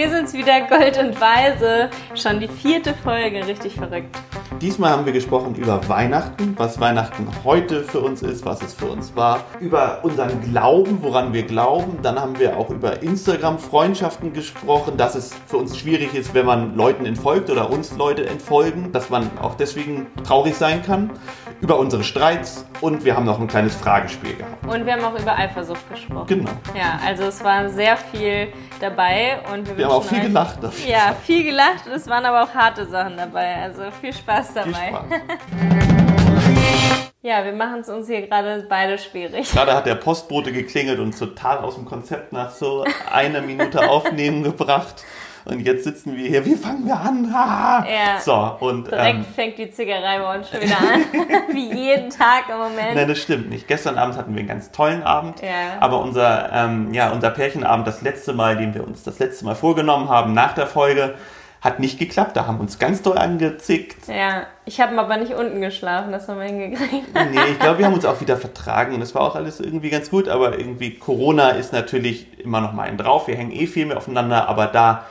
wir sind's wieder, Gold und Weise. Schon die vierte Folge, richtig verrückt. Diesmal haben wir gesprochen über Weihnachten, was Weihnachten heute für uns ist, was es für uns war, über unseren Glauben, woran wir glauben. Dann haben wir auch über Instagram-Freundschaften gesprochen, dass es für uns schwierig ist, wenn man Leuten entfolgt oder uns Leute entfolgen, dass man auch deswegen traurig sein kann. Über unsere Streits und wir haben noch ein kleines Fragespiel gehabt. Und wir haben auch über Eifersucht gesprochen. Genau. Ja, also es war sehr viel dabei und wir, Wir haben auch viel euch- gelacht dafür. Ja, viel gelacht und es waren aber auch harte Sachen dabei. Also viel Spaß dabei. Viel Spaß. Ja, wir machen es uns hier gerade beide schwierig. Gerade hat der Postbote geklingelt und total aus dem Konzept nach so einer Minute Aufnehmen gebracht. Und jetzt sitzen wir hier, wie fangen wir an? Ha! Ja. So, und Direkt ähm, fängt die Zickerei bei uns schon wieder an. Wie jeden Tag im Moment. nein, das stimmt nicht. Gestern Abend hatten wir einen ganz tollen Abend. Ja. Aber unser, ähm, ja, unser Pärchenabend, das letzte Mal, den wir uns das letzte Mal vorgenommen haben, nach der Folge, hat nicht geklappt. Da haben uns ganz doll angezickt. Ja, ich habe aber nicht unten geschlafen, das haben wir hingekriegt. Nee, ich glaube, wir haben uns auch wieder vertragen und es war auch alles irgendwie ganz gut, aber irgendwie Corona ist natürlich immer noch mal ein drauf. Wir hängen eh viel mehr aufeinander, aber da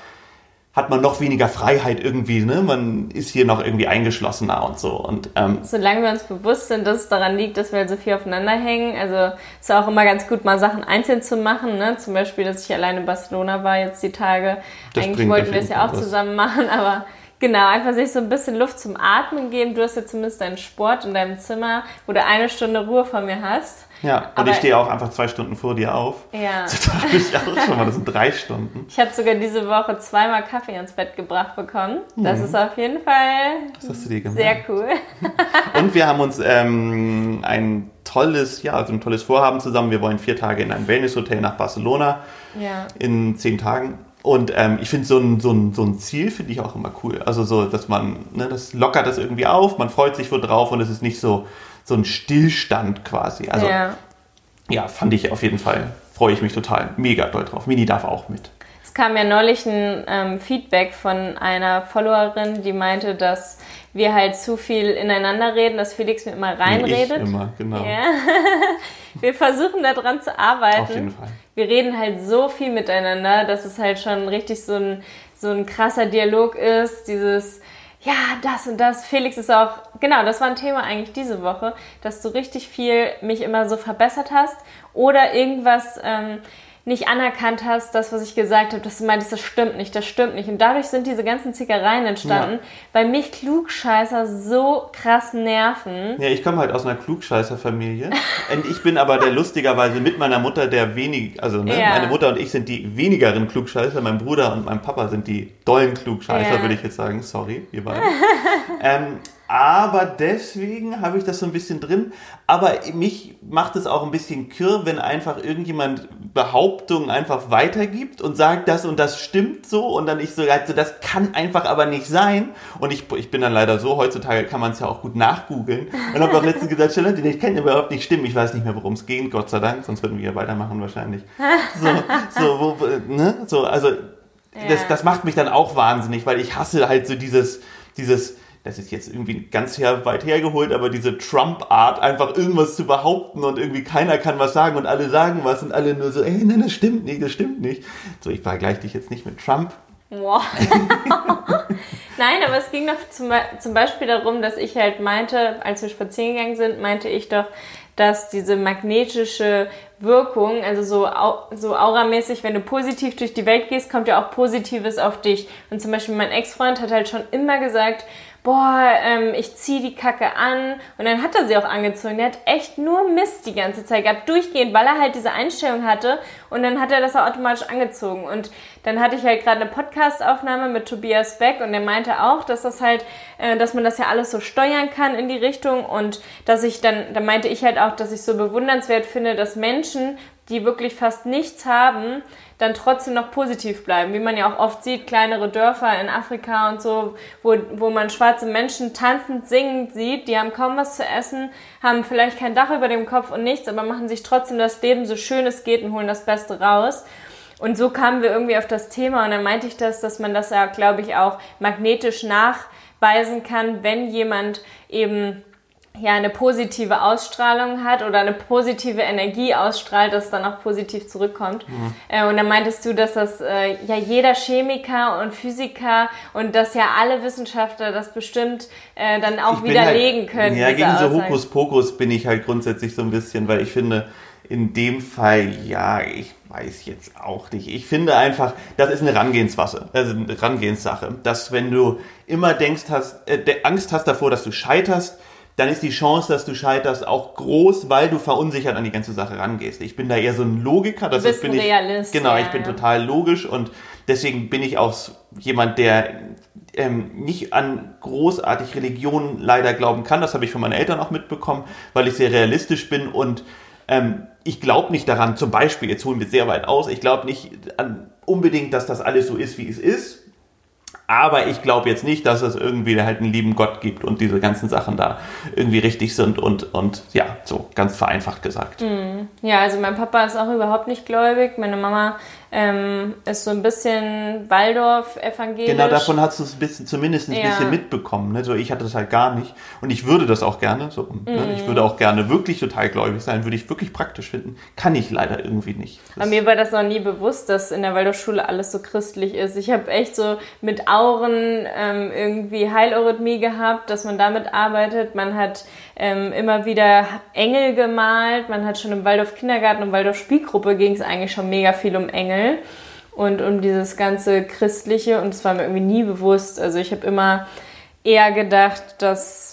hat man noch weniger Freiheit irgendwie, ne? Man ist hier noch irgendwie eingeschlossener und so. Und ähm, Solange wir uns bewusst sind, dass es daran liegt, dass wir so viel aufeinander hängen. Also ist auch immer ganz gut, mal Sachen einzeln zu machen. Ne? Zum Beispiel, dass ich alleine in Barcelona war jetzt die Tage. Eigentlich wollten wir es ja auch was. zusammen machen, aber genau, einfach sich so ein bisschen Luft zum Atmen geben. Du hast ja zumindest deinen Sport in deinem Zimmer, wo du eine Stunde Ruhe von mir hast. Ja, und Aber- ich stehe auch einfach zwei Stunden vor dir auf. Ja. Dachte ich auch schon mal, das sind drei Stunden. Ich habe sogar diese Woche zweimal Kaffee ins Bett gebracht bekommen. Das ist auf jeden Fall Das hast du dir gemacht. sehr cool. Und wir haben uns ähm, ein tolles, ja, also ein tolles Vorhaben zusammen. Wir wollen vier Tage in ein Wellnesshotel nach Barcelona. Ja. in zehn Tagen. Und ähm, ich finde so ein, so, ein, so ein Ziel finde ich auch immer cool. Also so, dass man, ne, das lockert das irgendwie auf, man freut sich wohl drauf und es ist nicht so, so ein Stillstand quasi. Also ja. ja. fand ich auf jeden Fall, freue ich mich total mega doll drauf. Mini darf auch mit. Es kam ja neulich ein ähm, Feedback von einer Followerin, die meinte, dass wir halt zu viel ineinander reden, dass Felix mir immer reinredet. Ich immer, genau. Ja. wir versuchen daran zu arbeiten. Auf jeden Fall. Wir reden halt so viel miteinander, dass es halt schon richtig so ein, so ein krasser Dialog ist. Dieses, ja, das und das. Felix ist auch, genau, das war ein Thema eigentlich diese Woche, dass du richtig viel mich immer so verbessert hast oder irgendwas ähm, nicht anerkannt hast, das, was ich gesagt habe, dass du meintest, das stimmt nicht, das stimmt nicht. Und dadurch sind diese ganzen Zickereien entstanden, Ja. weil mich Klugscheißer so krass nerven. Ja, ich komme halt aus einer Klugscheißer-Familie. Und ich bin aber der lustigerweise mit meiner Mutter der wenig, also ne, Ja. meine Mutter und ich sind die wenigeren Klugscheißer. Mein Bruder und mein Papa sind die dollen Klugscheißer, Ja. würde ich jetzt sagen. Sorry, ihr beiden. ähm, aber deswegen habe ich das so ein bisschen drin. Aber mich macht es auch ein bisschen kirr, wenn einfach irgendjemand Behauptungen einfach weitergibt und sagt, das und das stimmt so und dann ich so, also das kann einfach aber nicht sein. Und ich, ich bin dann leider so, heutzutage kann man es ja auch gut nachgoogeln. Und habe auch letztens gesagt, Charlotte, ich kann überhaupt nicht stimmen. Ich weiß nicht mehr, worum es geht, Gott sei Dank, sonst würden wir ja weitermachen wahrscheinlich. So, so, wo, ne? so also das, Ja. das macht mich dann auch wahnsinnig, weil ich hasse halt so dieses, dieses, das ist jetzt irgendwie ganz her, weit hergeholt, aber diese Trump-Art, einfach irgendwas zu behaupten und irgendwie keiner kann was sagen und alle sagen was und alle nur so, ey, nein, das stimmt nicht, das stimmt nicht. So, ich vergleiche dich jetzt nicht mit Trump. Wow. Nein, aber es ging doch zum, zum Beispiel darum, dass ich halt meinte, als wir spazieren gegangen sind, meinte ich doch, dass diese magnetische Wirkung, also so, so auramäßig, wenn du positiv durch die Welt gehst, kommt ja auch Positives auf dich. Und zum Beispiel mein Ex-Freund hat halt schon immer gesagt, boah, ähm, ich zieh die Kacke an. Und dann hat er sie auch angezogen. Der hat echt nur Mist die ganze Zeit gehabt, durchgehend, weil er halt diese Einstellung hatte. Und dann hat er das auch automatisch angezogen. Und dann hatte ich halt gerade eine Podcast-Aufnahme mit Tobias Beck und der meinte auch, dass das halt, äh, dass man das ja alles so steuern kann in die Richtung und dass ich dann, da meinte ich halt auch, dass ich so bewundernswert finde, dass Menschen, die wirklich fast nichts haben, dann trotzdem noch positiv bleiben. Wie man ja auch oft sieht, kleinere Dörfer in Afrika und so, wo, wo man schwarze Menschen tanzend, singend sieht, die haben kaum was zu essen, haben vielleicht kein Dach über dem Kopf und nichts, aber machen sich trotzdem das Leben so schön es geht und holen das Beste raus. Und so kamen wir irgendwie auf das Thema und dann meinte ich das, dass man das ja, glaube ich, auch magnetisch nachweisen kann, wenn jemand eben ja eine positive Ausstrahlung hat oder eine positive Energie ausstrahlt, dass es dann auch positiv zurückkommt. Mhm. Äh, und dann meintest du, dass das äh, ja jeder Chemiker und Physiker und dass ja alle Wissenschaftler das bestimmt äh, dann auch widerlegen halt, können. Ja, gegen so Hokuspokus bin ich halt grundsätzlich so ein bisschen, weil ich finde, in dem Fall, ja, ich weiß jetzt auch nicht. Ich finde einfach, das ist eine Herangehenssache, also eine Herangehenssache, dass wenn du immer denkst, hast, äh, Angst hast davor, dass du scheiterst, dann ist die Chance, dass du scheiterst, auch groß, weil du verunsichert an die ganze Sache rangehst. Ich bin da eher so ein Logiker. Das du bist bin ein Realist. Ich, genau, ja, ich bin ja. total logisch und deswegen bin ich auch jemand, der ähm, nicht an großartig Religionen leider glauben kann. Das habe ich von meinen Eltern auch mitbekommen, weil ich sehr realistisch bin und ähm, ich glaube nicht daran, zum Beispiel, jetzt holen wir sehr weit aus, ich glaube nicht an, unbedingt, dass das alles so ist, wie es ist. Aber ich glaube jetzt nicht, dass es irgendwie halt einen lieben Gott gibt und diese ganzen Sachen da irgendwie richtig sind und, und ja, so ganz vereinfacht gesagt. Mm. Ja, also mein Papa ist auch überhaupt nicht gläubig. Meine Mama ähm, ist so ein bisschen Waldorf-evangelisch. Genau, davon hast du es bisschen, zumindest ein ja. bisschen mitbekommen. Ne? So, ich hatte das halt gar nicht. Und ich würde das auch gerne. So, mm. ne? Ich würde auch gerne wirklich total gläubig sein, würde ich wirklich praktisch finden. Kann ich leider irgendwie nicht. Das Bei mir war das noch nie bewusst, dass in der Waldorfschule alles so christlich ist. Ich habe echt so mit Auren ähm, irgendwie Heileurythmie gehabt, dass man damit arbeitet. Man hat ähm, immer wieder Engel gemalt. Man hat schon im Waldorf Kindergarten und Waldorf Spielgruppe ging es eigentlich schon mega viel um Engel und um dieses ganze Christliche und es war mir irgendwie nie bewusst. Also ich habe immer eher gedacht, dass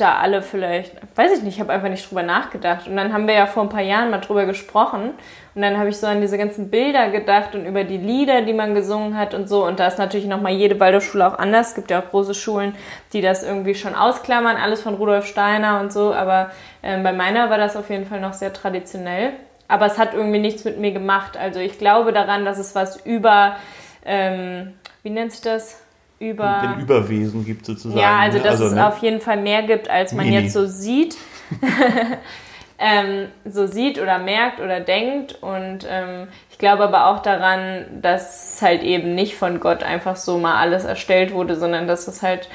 da alle vielleicht, weiß ich nicht, ich habe einfach nicht drüber nachgedacht. Und dann haben wir ja vor ein paar Jahren mal drüber gesprochen. Und dann habe ich so an diese ganzen Bilder gedacht und über die Lieder, die man gesungen hat und so. Und da ist natürlich nochmal jede Waldorfschule auch anders. Es gibt ja auch große Schulen, die das irgendwie schon ausklammern, alles von Rudolf Steiner und so. Aber äh, bei meiner war das auf jeden Fall noch sehr traditionell. Aber es hat irgendwie nichts mit mir gemacht. Also ich glaube daran, dass es was über, ähm, wie nennt sich das? über. Ein Überwesen gibt sozusagen. Ja, also ne? dass also, es ne? auf jeden Fall mehr gibt, als man nee, jetzt so sieht. ähm, so sieht oder merkt oder denkt. Und ähm, ich glaube aber auch daran, dass halt eben nicht von Gott einfach so mal alles erstellt wurde, sondern dass es halt,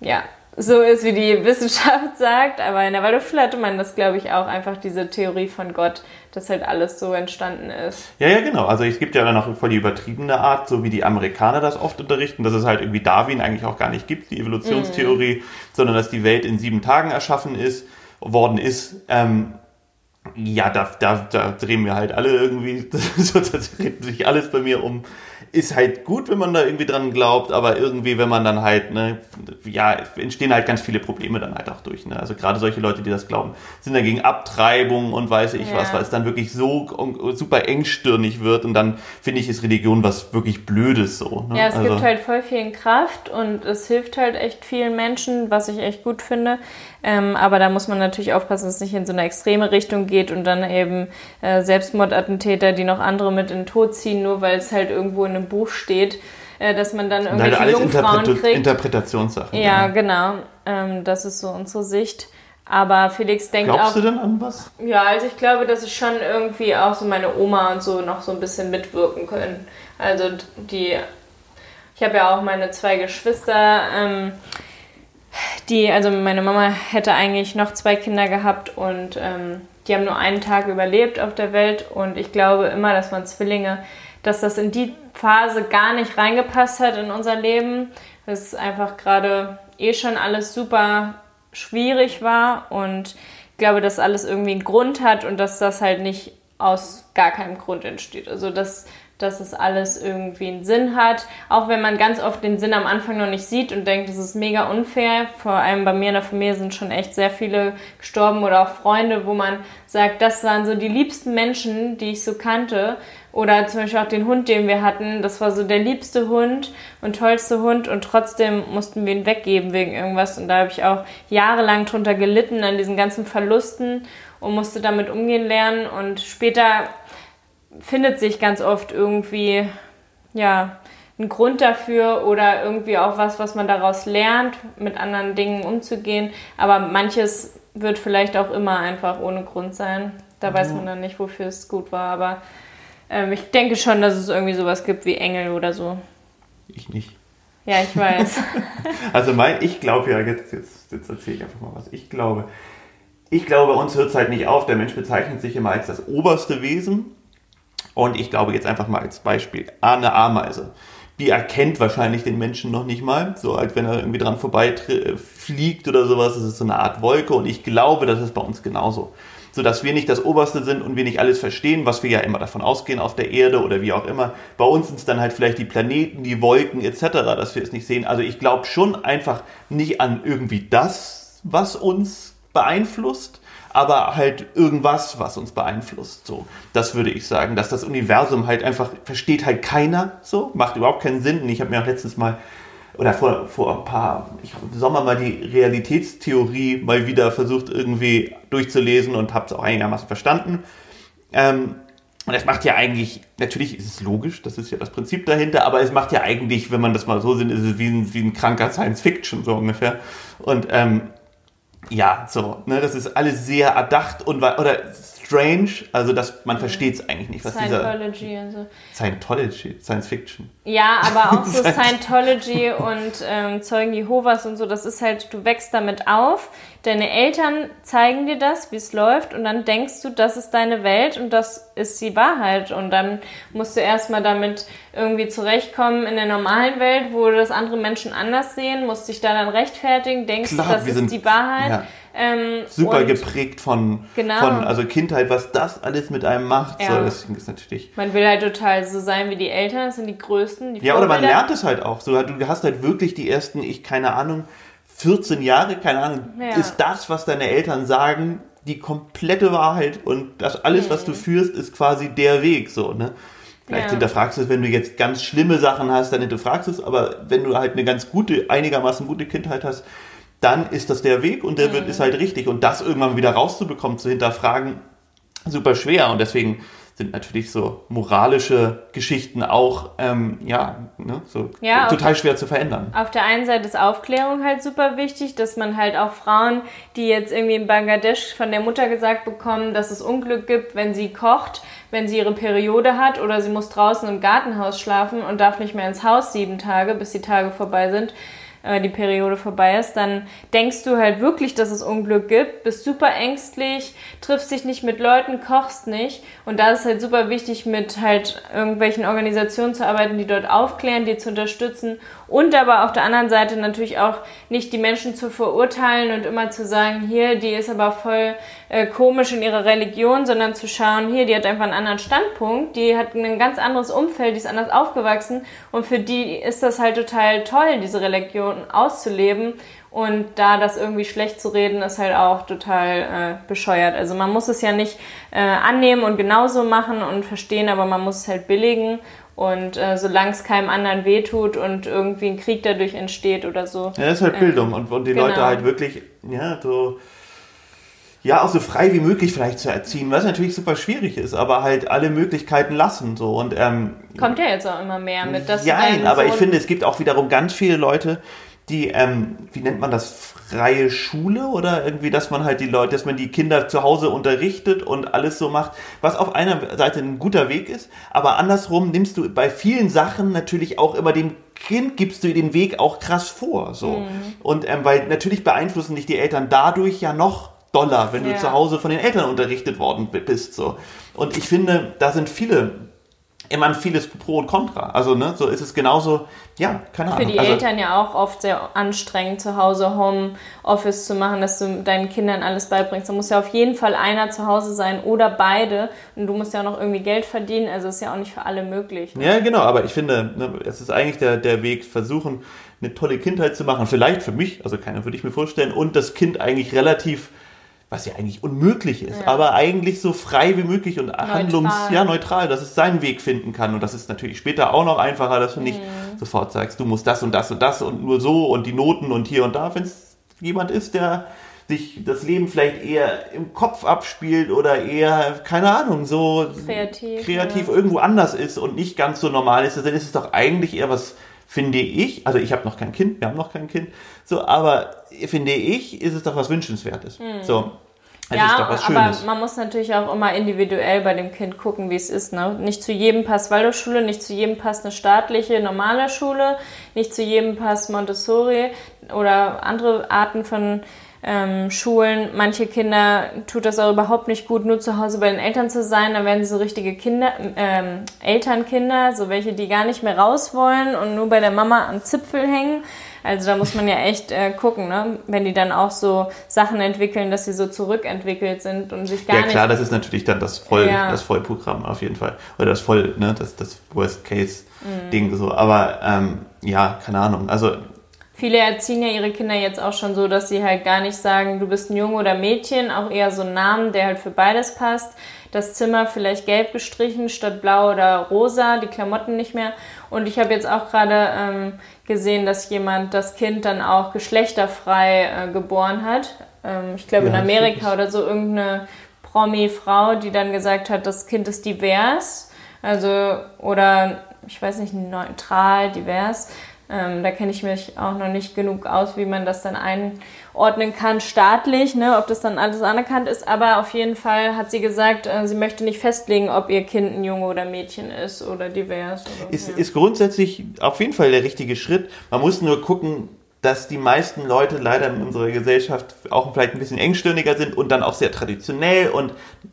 ja, so ist, wie die Wissenschaft sagt. Aber in der Waldorfschule hatte man das, glaube ich, auch einfach diese Theorie von Gott, dass halt alles so entstanden ist. Ja, ja, genau. Also es gibt ja dann auch voll die übertriebene Art, so wie die Amerikaner das oft unterrichten, dass es halt irgendwie Darwin eigentlich auch gar nicht gibt, die Evolutionstheorie, mhm. sondern dass die Welt in sieben Tagen erschaffen ist, worden ist. Ähm, ja, da, da, da drehen wir halt alle irgendwie, da dreht sich alles bei mir um ist halt gut, wenn man da irgendwie dran glaubt, aber irgendwie, wenn man dann halt, ne, ja, entstehen halt ganz viele Probleme dann halt auch durch. Ne? Also gerade solche Leute, die das glauben, sind dagegen Abtreibung und weiß ich ja. was, weil es dann wirklich so super engstirnig wird und dann finde ich, ist Religion was wirklich Blödes so. Ne? Ja, es also, gibt halt voll viel Kraft und es hilft halt echt vielen Menschen, was ich echt gut finde. Ähm, aber da muss man natürlich aufpassen, dass es nicht in so eine extreme Richtung geht und dann eben äh, Selbstmordattentäter, die noch andere mit in den Tod ziehen, nur weil es halt irgendwo in einem Buch steht, äh, dass man dann irgendwelche Nein, alles Jungfrauen Interpre kriegt. Interpretationssachen. Ja, genau. Ähm, das ist so unsere Sicht. Aber Felix denkt Glaubst auch. Glaubst du denn an was? Ja, also ich glaube, dass es schon irgendwie auch so meine Oma und so noch so ein bisschen mitwirken können. Also die, ich habe ja auch meine zwei Geschwister. Ähm, die, also meine Mama hätte eigentlich noch zwei Kinder gehabt und ähm, die haben nur einen Tag überlebt auf der Welt und ich glaube immer, dass man Zwillinge, dass das in die Phase gar nicht reingepasst hat in unser Leben. Dass es einfach gerade eh schon alles super schwierig war und ich glaube, dass alles irgendwie einen Grund hat und dass das halt nicht aus gar keinem Grund entsteht. Also dass dass es alles irgendwie einen Sinn hat. Auch wenn man ganz oft den Sinn am Anfang noch nicht sieht und denkt, das ist mega unfair. Vor allem bei mir in der Familie sind schon echt sehr viele gestorben oder auch Freunde, wo man sagt, das waren so die liebsten Menschen, die ich so kannte. Oder zum Beispiel auch den Hund, den wir hatten. Das war so der liebste Hund und tollste Hund und trotzdem mussten wir ihn weggeben wegen irgendwas. Und da habe ich auch jahrelang drunter gelitten an diesen ganzen Verlusten und musste damit umgehen lernen. Und später findet sich ganz oft irgendwie, ja, ein Grund dafür oder irgendwie auch was, was man daraus lernt, mit anderen Dingen umzugehen. Aber manches wird vielleicht auch immer einfach ohne Grund sein. Da weiß man dann nicht, wofür es gut war. Aber ähm, ich denke schon, dass es irgendwie sowas gibt wie Engel oder so. Ich nicht. Ja, ich weiß. also mein, ich glaube ja, jetzt, jetzt, jetzt erzähle ich einfach mal was. Ich glaube, ich glaube, uns hört es halt nicht auf. Der Mensch bezeichnet sich immer als das oberste Wesen. Und ich glaube jetzt einfach mal als Beispiel eine Ameise. Die erkennt wahrscheinlich den Menschen noch nicht mal, so als wenn er irgendwie dran vorbei fliegt oder sowas. Das ist so eine Art Wolke und ich glaube, das ist bei uns genauso. So dass wir nicht das Oberste sind und wir nicht alles verstehen, was wir ja immer davon ausgehen auf der Erde oder wie auch immer. Bei uns sind es dann halt vielleicht die Planeten, die Wolken etc., dass wir es nicht sehen. Also ich glaube schon einfach nicht an irgendwie das, was uns beeinflusst, aber halt irgendwas, was uns beeinflusst. So, das würde ich sagen, dass das Universum halt einfach versteht halt keiner. So macht überhaupt keinen Sinn. Und ich habe mir auch letztens mal oder vor, vor ein paar, ich Sommer mal die Realitätstheorie mal wieder versucht irgendwie durchzulesen und habe es auch einigermaßen verstanden. Ähm, und es macht ja eigentlich, natürlich ist es logisch, das ist ja das Prinzip dahinter, aber es macht ja eigentlich, wenn man das mal so sieht, ist es wie ein, wie ein kranker Science Fiction, so ungefähr. Und ähm, ja, so, ne, das ist alles sehr erdacht und oder strange, also dass man versteht es eigentlich nicht, was Scientology dieser und so. Scientology, Science Fiction. Ja, aber auch so Scientology und ähm, Zeugen Jehovas und so, das ist halt, du wächst damit auf, deine Eltern zeigen dir das, wie es läuft und dann denkst du, das ist deine Welt und das ist die Wahrheit und dann musst du erstmal damit irgendwie zurechtkommen in der normalen Welt, wo das andere Menschen anders sehen, musst dich da dann rechtfertigen, denkst, Klar, das ist sind- die Wahrheit. ja. Ähm, Super geprägt von, Genau. von also Kindheit, was das alles mit einem macht. So, Ja. deswegen ist natürlich. Man will halt total so sein wie die Eltern, das sind die Größten. Die Ja, oder man lernt es halt auch. So, du hast halt wirklich die ersten, ich keine Ahnung, 14 Jahre, keine Ahnung, Ja. ist das, was deine Eltern sagen, die komplette Wahrheit und das alles, was Mhm. du führst, ist quasi der Weg, so, ne? Vielleicht Ja. hinterfragst du es, wenn du jetzt ganz schlimme Sachen hast, dann hinterfragst du es, aber wenn du halt eine ganz gute, einigermaßen gute Kindheit hast, dann ist das der Weg und der wird, Mhm. ist halt richtig. Und das irgendwann wieder rauszubekommen, zu hinterfragen, super schwer. Und deswegen sind natürlich so moralische Geschichten auch, ähm, ja, ne, so Ja, total schwer zu verändern. Auf der einen Seite ist Aufklärung halt super wichtig, dass man halt auch Frauen, die jetzt irgendwie in Bangladesch von der Mutter gesagt bekommen, dass es Unglück gibt, wenn sie kocht, wenn sie ihre Periode hat oder sie muss draußen im Gartenhaus schlafen und darf nicht mehr ins Haus sieben Tage, bis die Tage vorbei sind, äh, die Periode vorbei ist, dann denkst du halt wirklich, dass es Unglück gibt, bist super ängstlich, triffst dich nicht mit Leuten, kochst nicht. Und da ist halt super wichtig, mit halt irgendwelchen Organisationen zu arbeiten, die dort aufklären, die zu unterstützen und aber auf der anderen Seite natürlich auch nicht die Menschen zu verurteilen und immer zu sagen, hier, die ist aber voll äh, komisch in ihrer Religion, sondern zu schauen, hier, die hat einfach einen anderen Standpunkt, die hat ein ganz anderes Umfeld, die ist anders aufgewachsen und für die ist das halt total toll, diese Religion auszuleben und da das irgendwie schlecht zu reden, ist halt auch total äh, bescheuert. Also man muss es ja nicht äh, annehmen und genauso machen und verstehen, aber man muss es halt billigen und äh, solange es keinem anderen wehtut und irgendwie ein Krieg dadurch entsteht oder so. Ja, das ist halt Bildung und, und die genau. Leute halt wirklich, ja, so, ja, auch so frei wie möglich vielleicht zu erziehen, was natürlich super schwierig ist, aber halt alle Möglichkeiten lassen, so und, ähm, Kommt ja jetzt auch immer mehr mit, dass Nein, aber ich finde, es gibt auch wiederum ganz viele Leute, die, ähm, wie nennt man das, freie Schule oder irgendwie, dass man halt die Leute, dass man die Kinder zu Hause unterrichtet und alles so macht, was auf einer Seite ein guter Weg ist, aber andersrum nimmst du bei vielen Sachen natürlich auch immer dem Kind gibst du den Weg auch krass vor, so. Und ähm, weil natürlich beeinflussen dich die Eltern dadurch ja noch doller, wenn du Ja. zu Hause von den Eltern unterrichtet worden bist, so. Und ich finde, da sind viele immer vieles Pro und Contra. Also, ne, so ist es genauso, ja, keine Für Ahnung. die also, Eltern ja auch oft sehr anstrengend, zu Hause Homeoffice zu machen, dass du deinen Kindern alles beibringst. Da muss ja auf jeden Fall einer zu Hause sein oder beide. Und du musst ja auch noch irgendwie Geld verdienen. Also ist ja auch nicht für alle möglich. Ja, genau, aber ich finde, ne, es ist eigentlich der, der Weg, versuchen, eine tolle Kindheit zu machen. Vielleicht für mich, also keiner würde ich mir vorstellen, und das Kind eigentlich relativ, was ja eigentlich unmöglich ist, Ja. aber eigentlich so frei wie möglich und handlungs, ja, Neutral. neutral, dass es seinen Weg finden kann. Und das ist natürlich später auch noch einfacher, dass du nicht Mhm. sofort sagst, du musst das und das und das und nur so und die Noten und hier und da. Wenn es jemand ist, der sich das Leben vielleicht eher im Kopf abspielt oder eher, keine Ahnung, so Kreativ, kreativ ja. irgendwo anders ist und nicht ganz so normal ist, dann ist es doch eigentlich eher was, finde ich, also ich habe noch kein Kind, wir haben noch kein Kind, so, aber finde ich, ist es doch was Wünschenswertes. Hm. So. Also ist doch ja, aber Schönes. man muss natürlich auch immer individuell bei dem Kind gucken, wie es ist. Ne? Nicht zu jedem passt Waldorfschule, nicht zu jedem passt eine staatliche, normale Schule, nicht zu jedem passt Montessori oder andere Arten von ähm, Schulen. Manche Kinder tut das auch überhaupt nicht gut, nur zu Hause bei den Eltern zu sein. Dann werden sie so richtige Kinder, ähm, Elternkinder, so welche, die gar nicht mehr raus wollen und nur bei der Mama am Zipfel hängen. Also da muss man ja echt äh, gucken, ne? wenn die dann auch so Sachen entwickeln, dass sie so zurückentwickelt sind und sich gar Ja nicht klar, das ist natürlich dann das Voll, Ja. das Vollprogramm auf jeden Fall. Oder das Voll, ne, das, das Mhm. Worst-Case-Ding so. Aber ähm, ja, keine Ahnung. Also Viele erziehen ja ihre Kinder jetzt auch schon so, dass sie halt gar nicht sagen, du bist ein Junge oder Mädchen, auch eher so einen Namen, der halt für beides passt. Das Zimmer vielleicht gelb gestrichen statt blau oder rosa, die Klamotten nicht mehr. Und ich habe jetzt auch gerade ähm, gesehen, dass jemand das Kind dann auch geschlechterfrei äh, geboren hat. Ähm, ich glaube in Ja, Amerika stimmt. oder so irgendeine Promi-Frau, die dann gesagt hat, das Kind ist divers. Also, oder ich weiß nicht, neutral, divers. Ähm, da kenne ich mich auch noch nicht genug aus, wie man das dann einordnen kann staatlich, ne, ob das dann alles anerkannt ist. Aber auf jeden Fall hat sie gesagt, äh, sie möchte nicht festlegen, ob ihr Kind ein Junge oder Mädchen ist oder divers. Oder, Ist, ja. ist grundsätzlich auf jeden Fall der richtige Schritt. Man muss nur gucken, dass die meisten Leute leider in unserer Gesellschaft auch vielleicht ein bisschen engstirniger sind und dann auch sehr traditionell und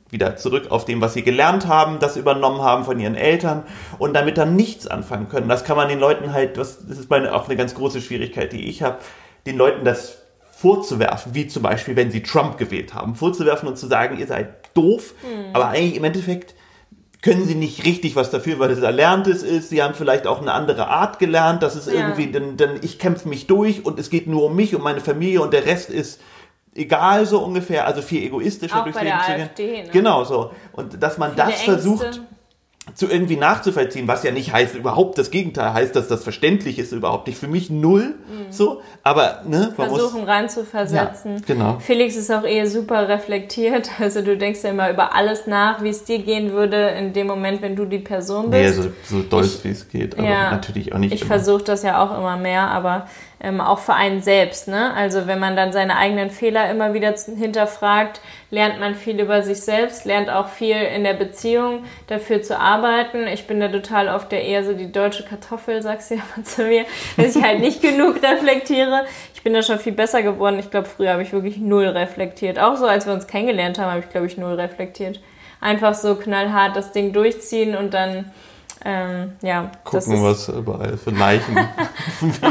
wieder zurück auf dem, was sie gelernt haben, das übernommen haben von ihren Eltern und damit dann nichts anfangen können. Das kann man den Leuten halt, das, ist meine, auch eine ganz große Schwierigkeit, die ich habe, den Leuten das vorzuwerfen, wie zum Beispiel, wenn sie Trump gewählt haben, vorzuwerfen und zu sagen, ihr seid doof, aber eigentlich im Endeffekt können sie nicht richtig was dafür, weil es Erlerntes ist. Sie haben vielleicht auch eine andere Art gelernt. Das ist Ja. irgendwie, denn, denn ich kämpfe mich durch und es geht nur um mich, um meine Familie und der Rest ist egal so ungefähr. Also viel egoistischer Auch durchs Leben zu gehen. Ne? Genau so. Und dass man das Viele versucht Ängste. Zu irgendwie nachzuvollziehen, was ja nicht heißt, überhaupt das Gegenteil heißt, dass das verständlich ist, überhaupt nicht. Für mich null, so, aber, ne, man muss, Versuchen reinzuversetzen. Ja, genau. Felix ist auch eh super reflektiert. Also du denkst ja immer über alles nach, wie es dir gehen würde in dem Moment, wenn du die Person nee, bist. so, so doll wie es geht, aber Ja. natürlich auch nicht Ich versuche das ja auch immer mehr, aber ähm, auch für einen selbst. Ne? Also wenn man dann seine eigenen Fehler immer wieder hinterfragt, lernt man viel über sich selbst, lernt auch viel in der Beziehung dafür zu arbeiten. Ich bin da total oft der eher so die deutsche Kartoffel, sagst du ja mal zu mir, dass ich halt nicht genug reflektiere. Ich bin da schon viel besser geworden. Ich glaube, früher habe ich wirklich null reflektiert. Auch so, als wir uns kennengelernt haben, habe ich, glaube ich, null reflektiert. Einfach so knallhart das Ding durchziehen und dann, ähm, ja, Gucken, was überall für Leichen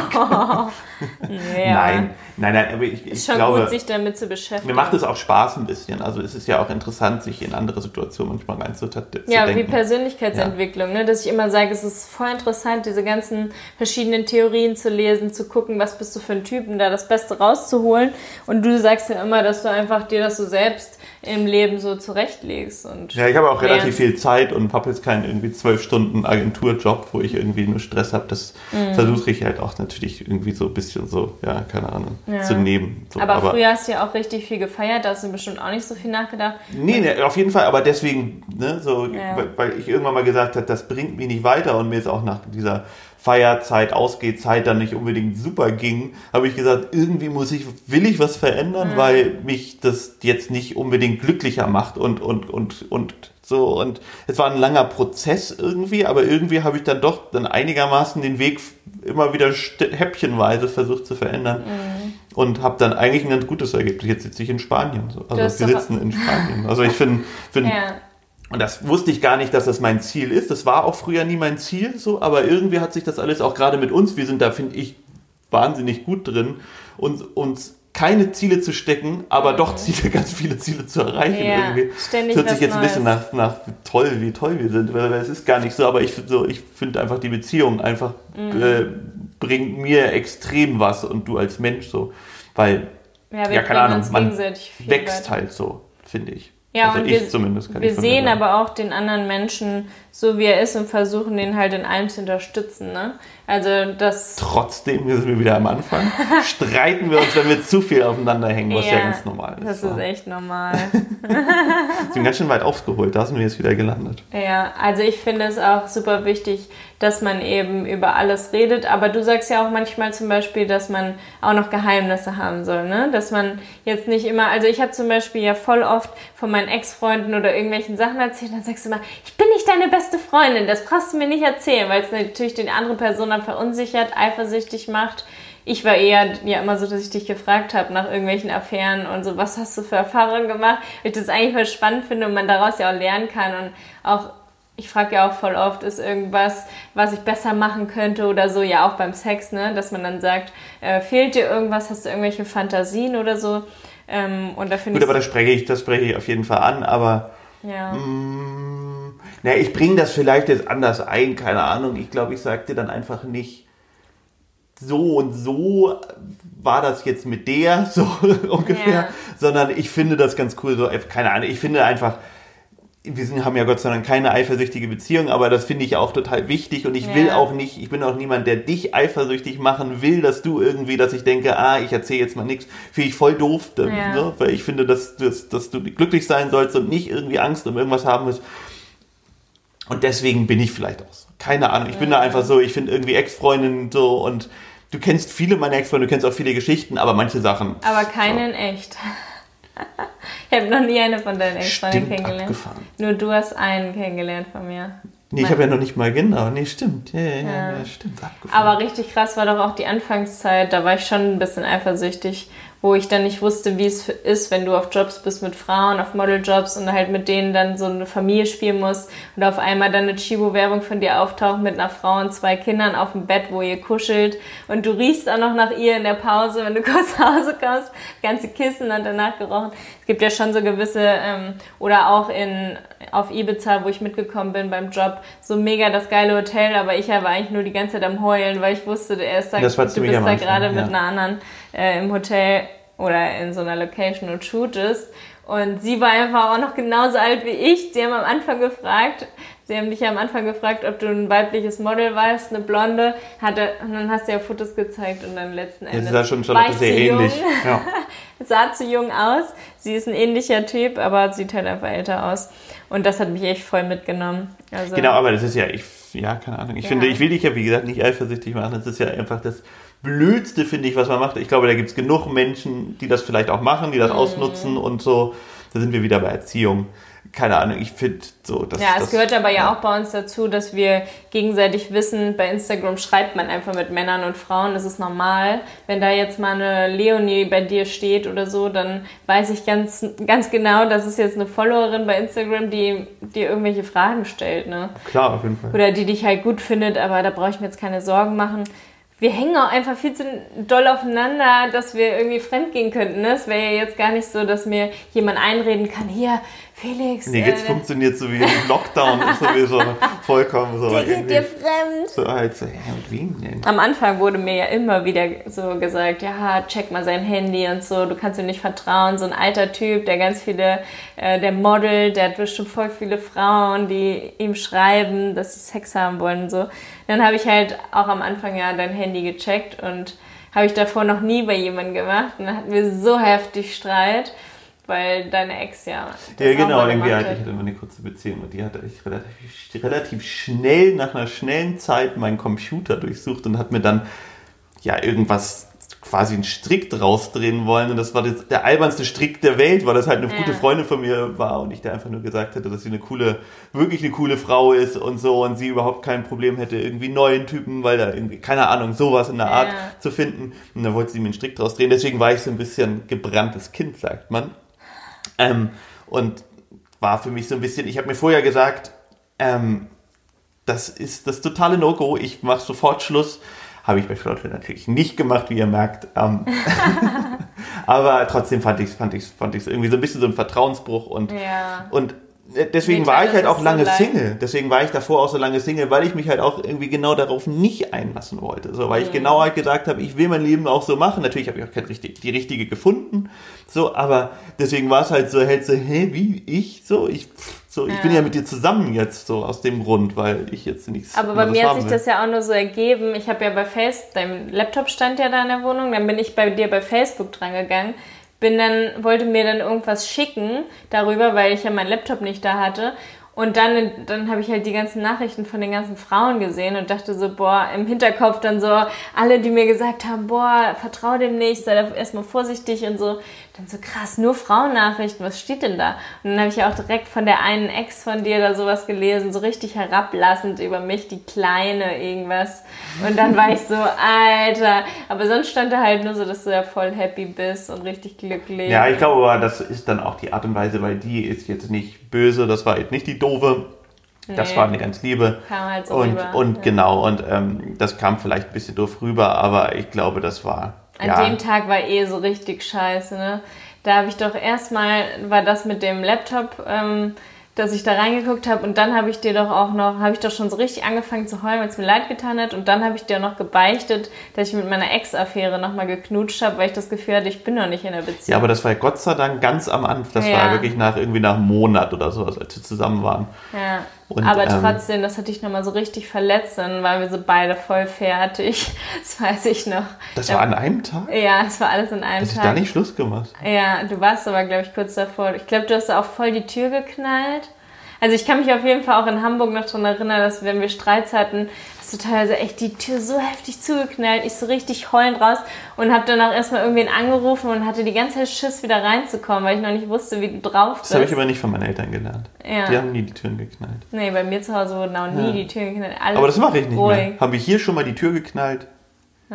Ja. Nein, nein, nein, aber ich, ich Ist schon glaube, gut, sich damit zu beschäftigen. mir macht es auch Spaß ein bisschen. Also es ist ja auch interessant, sich in andere Situationen manchmal reinzudenken. ja, wie Persönlichkeitsentwicklung, ne? dass ich immer sage, es ist voll interessant, diese ganzen verschiedenen Theorien zu lesen, zu gucken, was bist du für ein Typ und da das Beste rauszuholen. Und du sagst ja immer, dass du einfach dir das so selbst im Leben so zurechtlegst. Und Ja, ich habe auch relativ lernst. viel Zeit und habe jetzt keinen irgendwie zwölf Stunden Agenturjob, wo ich irgendwie nur Stress habe. Das Mhm. versuche ich halt auch natürlich irgendwie so ein bisschen so, ja, keine Ahnung, Ja. zu nehmen. So, Aber, früher hast du ja auch richtig viel gefeiert, da hast du bestimmt auch nicht so viel nachgedacht. Nee, nee, auf jeden Fall, aber deswegen, ne, so, Ja. weil, weil ich irgendwann mal gesagt habe, das bringt mich nicht weiter und mir ist auch nach dieser Feierzeit, Ausgehzeit dann nicht unbedingt super ging, habe ich gesagt, irgendwie muss ich, will ich was verändern, weil mich das jetzt nicht unbedingt glücklicher macht und, und, und, und so. Und es war ein langer Prozess irgendwie, aber irgendwie habe ich dann doch dann einigermaßen den Weg immer wieder häppchenweise versucht zu verändern. Und habe dann eigentlich ein ganz gutes Ergebnis. Jetzt sitze ich in Spanien. So. Also wir sitzen in Spanien. Also ich finde, find, Ja. Und das wusste ich gar nicht, dass das mein Ziel ist. Das war auch früher nie mein Ziel, so, aber irgendwie hat sich das alles auch gerade mit uns, wir sind da, finde ich, wahnsinnig gut drin, uns, uns keine Ziele zu stecken, aber doch Ziele, ganz viele Ziele zu erreichen. Mhm. Ja, irgendwie. ständig Das hört sich jetzt ein bisschen Neues. nach, nach toll, wie toll wir sind, weil es ist gar nicht so, aber ich finde so, ich finde einfach die Beziehung einfach Mhm. äh, bringt mir extrem was und du als Mensch so, weil Ja, ja, keine Ahnung, man wächst halt so, finde ich. Ja, also und ich wir, zumindest kann wir sehen aber auch den anderen Menschen so, wie er ist und versuchen, den halt in allem zu unterstützen. Ne? Also das... Trotzdem, sind wir wieder am Anfang, streiten wir uns, wenn wir zu viel aufeinander hängen, was ja, ganz normal ist. Das so. ist echt normal. Wir sind ganz schön weit aufgeholt, da sind wir jetzt wieder gelandet. ja, also ich finde es auch super wichtig, dass man eben über alles redet. Aber du sagst ja auch manchmal zum Beispiel, dass man auch noch Geheimnisse haben soll, ne? Dass man jetzt nicht immer, also ich habe zum Beispiel ja voll oft von meinen Ex-Freunden oder irgendwelchen Sachen erzählt, dann sagst du immer, ich bin nicht deine beste Freundin, das brauchst du mir nicht erzählen, weil es natürlich die andere Person dann verunsichert, eifersüchtig macht ich war eher ja immer so, dass ich dich gefragt habe nach irgendwelchen Affären und so, was hast du für Erfahrungen gemacht? Weil ich das eigentlich voll spannend finde und man daraus ja auch lernen kann und auch ich frage ja auch voll oft, ist irgendwas, was ich besser machen könnte oder so, ja auch beim Sex, ne, dass man dann sagt, äh, fehlt dir irgendwas, hast du irgendwelche Fantasien oder so? Ähm, und da Gut, aber das spreche ich, das spreche ich auf jeden Fall an, aber ja. Mh, mm, na, ich bringe das vielleicht jetzt anders ein, keine Ahnung. Ich glaube, ich sagte dann einfach nicht, so und so war das jetzt mit der, so ungefähr, ja. sondern ich finde das ganz cool, so, keine Ahnung, ich finde einfach, wir sind, haben ja Gott sei Dank keine eifersüchtige Beziehung, aber das finde ich auch total wichtig und ich ja. will auch nicht, ich bin auch niemand, der dich eifersüchtig machen will, dass du irgendwie, dass ich denke, ah, ich erzähle jetzt mal nichts, finde ich voll doof, ja. ne? weil ich finde, dass, dass, dass du glücklich sein sollst und nicht irgendwie Angst um irgendwas haben musst. Und deswegen bin ich vielleicht auch so. Keine Ahnung, ich bin da einfach so, ich finde irgendwie Ex-Freundinnen so und du kennst viele meiner Ex-Freunde, du kennst auch viele Geschichten, aber manche Sachen. Aber keine so. echt. ich habe noch nie eine von deinen Ex-Freunden kennengelernt. Abgefahren. Nur du hast einen kennengelernt von mir. Nee, ich habe ja noch nicht mal genau. Nee, stimmt. Ja, ja, ja. ja stimmt. Abgefahren. Aber richtig krass war doch auch die Anfangszeit. Da war ich schon ein bisschen eifersüchtig, wo ich dann nicht wusste, wie es ist, wenn du auf Jobs bist mit Frauen, auf Modeljobs und halt mit denen dann so eine Familie spielen musst und auf einmal dann eine Chibo-Werbung von dir auftaucht mit einer Frau und zwei Kindern auf dem Bett, wo ihr kuschelt und du riechst auch noch nach ihr in der Pause, wenn du kurz nach Hause kommst, ganze Kissen und danach gerochen. Es gibt ja schon so gewisse, ähm, oder auch in, auf Ibiza, wo ich mitgekommen bin beim Job, so mega das geile Hotel, aber ich war eigentlich nur die ganze Zeit am Heulen, weil ich wusste, er ist da, du bist da gerade ja. mit einer anderen äh, im Hotel oder in so einer Location und shootest. Und sie war einfach auch noch genauso alt wie ich. Sie haben am Anfang gefragt, sie haben dich am Anfang gefragt, ob du ein weibliches Model warst, eine Blonde. Hatte, und dann hast du ja Fotos gezeigt und dann letzten Endes. Ja, sah schon, schon sehr ähnlich. Ja. sah zu jung aus. Sie ist ein ähnlicher Typ, aber sieht halt einfach älter aus. Und das hat mich echt voll mitgenommen. Also, genau, aber das ist ja, ich, ja, keine Ahnung. Ich ja. finde, ich will dich ja, wie gesagt, nicht eifersüchtig machen. Das ist ja einfach das Blödste, finde ich, was man macht. Ich glaube, da gibt es genug Menschen, die das vielleicht auch machen, die das mhm. ausnutzen und so. Da sind wir wieder bei Erziehung. Keine Ahnung, ich finde so, dass. Ja, es das, gehört aber ja, ja auch bei uns dazu, dass wir gegenseitig wissen, bei Instagram schreibt man einfach mit Männern und Frauen, das ist normal. Wenn da jetzt mal eine Leonie bei dir steht oder so, dann weiß ich ganz, ganz genau, das ist jetzt eine Followerin bei Instagram, die dir irgendwelche Fragen stellt. Ne? Klar, auf jeden Fall. Oder die dich halt gut findet, aber da brauche ich mir jetzt keine Sorgen machen wir hängen auch einfach viel zu doll aufeinander, dass wir irgendwie fremdgehen könnten. Ne? Es wäre ja jetzt gar nicht so, dass mir jemand einreden kann, hier, Felix. Nee, jetzt äh, funktioniert so wie im Lockdown, ist sowieso vollkommen so. Der geht dir fremd. So halt so, ja, und wen denn? Am Anfang wurde mir ja immer wieder so gesagt, ja, check mal sein Handy und so, du kannst ihm nicht vertrauen. So ein alter Typ, der ganz viele, äh, der Model, der hat bestimmt voll viele Frauen, die ihm schreiben, dass sie Sex haben wollen und so. Dann habe ich halt auch am Anfang ja dein Handy gecheckt und habe ich davor noch nie bei jemandem gemacht. Und dann hatten wir so heftig Streit weil deine Ex ja. Ja, genau, irgendwie hatte ich hatte immer eine kurze Beziehung und die hatte ich relativ, relativ schnell, nach einer schnellen Zeit meinen Computer durchsucht und hat mir dann ja irgendwas quasi einen Strick draus drehen wollen und das war das, der albernste Strick der Welt, weil das halt eine ja. gute Freundin von mir war und ich da einfach nur gesagt hätte, dass sie eine coole, wirklich eine coole Frau ist und so und sie überhaupt kein Problem hätte, irgendwie neuen Typen, weil da irgendwie, keine Ahnung, sowas in der Art ja. zu finden und dann wollte sie mir einen Strick draus drehen, deswegen war ich so ein bisschen gebranntes Kind, sagt man. Ähm, und war für mich so ein bisschen, ich habe mir vorher gesagt, ähm, das ist das totale No-Go, ich mache sofort Schluss. Habe ich bei Charlotte natürlich nicht gemacht, wie ihr merkt. Ähm, aber trotzdem fand ich es fand ich's, fand ich's irgendwie so ein bisschen so ein Vertrauensbruch und, ja. und deswegen war ich halt auch lange Single. Deswegen war ich davor auch so lange Single, weil ich mich halt auch irgendwie genau darauf nicht einlassen wollte. So, weil ich mhm. genau halt gesagt habe, ich will mein Leben auch so machen. Natürlich habe ich auch keine richtig, die richtige gefunden. So, aber deswegen war es halt so, hält so, hä, wie ich? So, ich, so, ich ja. bin ja mit dir zusammen jetzt so aus dem Grund, weil ich jetzt nichts. Aber bei mir hat sich will. das ja auch nur so ergeben. Ich habe ja bei Facebook, dein Laptop stand ja da in der Wohnung, dann bin ich bei dir bei Facebook dran gegangen bin dann, wollte mir dann irgendwas schicken darüber, weil ich ja meinen Laptop nicht da hatte. Und dann, dann habe ich halt die ganzen Nachrichten von den ganzen Frauen gesehen und dachte so, boah, im Hinterkopf dann so, alle, die mir gesagt haben, boah, vertrau dem nicht, sei da erstmal vorsichtig und so. Dann so krass, nur Frauennachrichten, was steht denn da? Und dann habe ich ja auch direkt von der einen Ex von dir da sowas gelesen, so richtig herablassend über mich, die Kleine, irgendwas. Und dann war ich so, Alter. Aber sonst stand da halt nur so, dass du ja voll happy bist und richtig glücklich. Ja, ich glaube aber, das ist dann auch die Art und Weise, weil die ist jetzt nicht böse, das war jetzt nicht die doofe. Das Nee. war eine ganz liebe. Kam halt so und rüber. und Ja. genau, und ähm, das kam vielleicht ein bisschen doof rüber, aber ich glaube, das war. An ja, dem Tag war eh so richtig scheiße, ne? Da habe ich doch erstmal, war das mit dem Laptop, ähm, dass ich da reingeguckt habe und dann habe ich dir doch auch noch, habe ich doch schon so richtig angefangen zu heulen, weil es mir leid getan hat und dann habe ich dir noch gebeichtet, dass ich mit meiner Ex-Affäre nochmal geknutscht habe, weil ich das Gefühl hatte, ich bin noch nicht in der Beziehung. ja, aber das war ja Gott sei Dank ganz am Anfang. Das Ja. war wirklich nach irgendwie nach einem Monat oder sowas, als wir zusammen waren. Ja. Und, aber ähm, trotzdem, das hat dich nochmal so richtig verletzt, dann waren wir so beide voll fertig. Das weiß ich noch. Das Da- war an einem Tag? Ja, es war alles in einem Dass Tag. da nicht Schluss gemacht. Ja, du warst aber, glaube ich, kurz davor. Ich glaube, du hast auch voll die Tür geknallt. Also ich kann mich auf jeden Fall auch in Hamburg noch daran erinnern, dass wenn wir Streits hatten, hast du teilweise echt die Tür so heftig zugeknallt, ich so richtig heulend raus und habe dann auch erstmal irgendwen angerufen und hatte die ganze Zeit Schiss, wieder reinzukommen, weil ich noch nicht wusste, wie du drauf bist. Das habe ich aber nicht von meinen Eltern gelernt. Ja. Die haben nie die Türen geknallt. nee, bei mir zu Hause wurden auch nie Ja. die Türen geknallt. Alles Aber das mache ich nicht ruhig. mehr. Haben wir hier schon mal die Tür geknallt?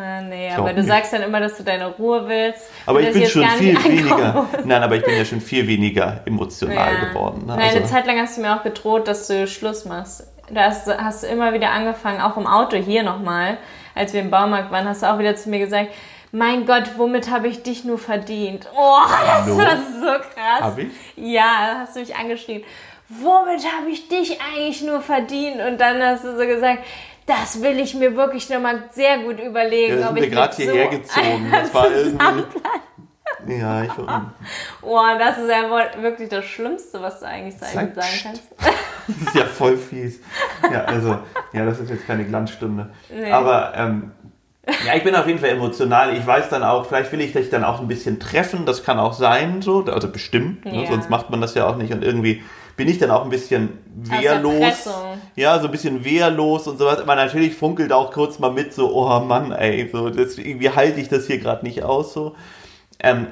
Ah, nee, aber du sagst dann immer, dass du deine Ruhe willst. Aber ich bin schon viel weniger. Nein, aber ich bin ja schon viel weniger emotional Ja. geworden. Ne? Nein, eine Also, Zeit lang hast du mir auch gedroht, dass du Schluss machst. Da hast, du- hast du immer wieder angefangen, auch im Auto hier nochmal, als wir im Baumarkt waren, hast du auch wieder zu mir gesagt, mein Gott, womit habe ich dich nur verdient? Oh, das Hallo? war so krass. Hab ich? Ja, da hast du mich angeschrien. Womit habe ich dich eigentlich nur verdient? Und dann hast du so gesagt, das will ich mir wirklich nochmal sehr gut überlegen. ja, ob sind wir ich gerade mit so hierher gezogen. Das war irgendwie. Ja, ich Oh, das ist ja wohl wirklich das Schlimmste, was du eigentlich sagen pst. kannst. Das ist ja voll fies. Ja, also, ja, das ist jetzt keine Glanzstunde. Nee. Aber ähm, ja, ich bin auf jeden Fall emotional. Ich weiß dann auch, vielleicht will ich dich dann auch ein bisschen treffen. Das kann auch sein, so, also bestimmt. Ne? Ja. Sonst macht man das ja auch nicht. Und irgendwie bin ich dann auch ein bisschen wehrlos. Ja, so ein bisschen wehrlos und sowas. Aber natürlich funkelt auch kurz mal mit, so, oh Mann, ey, so, das, irgendwie halte ich das hier gerade nicht aus, so. Ähm,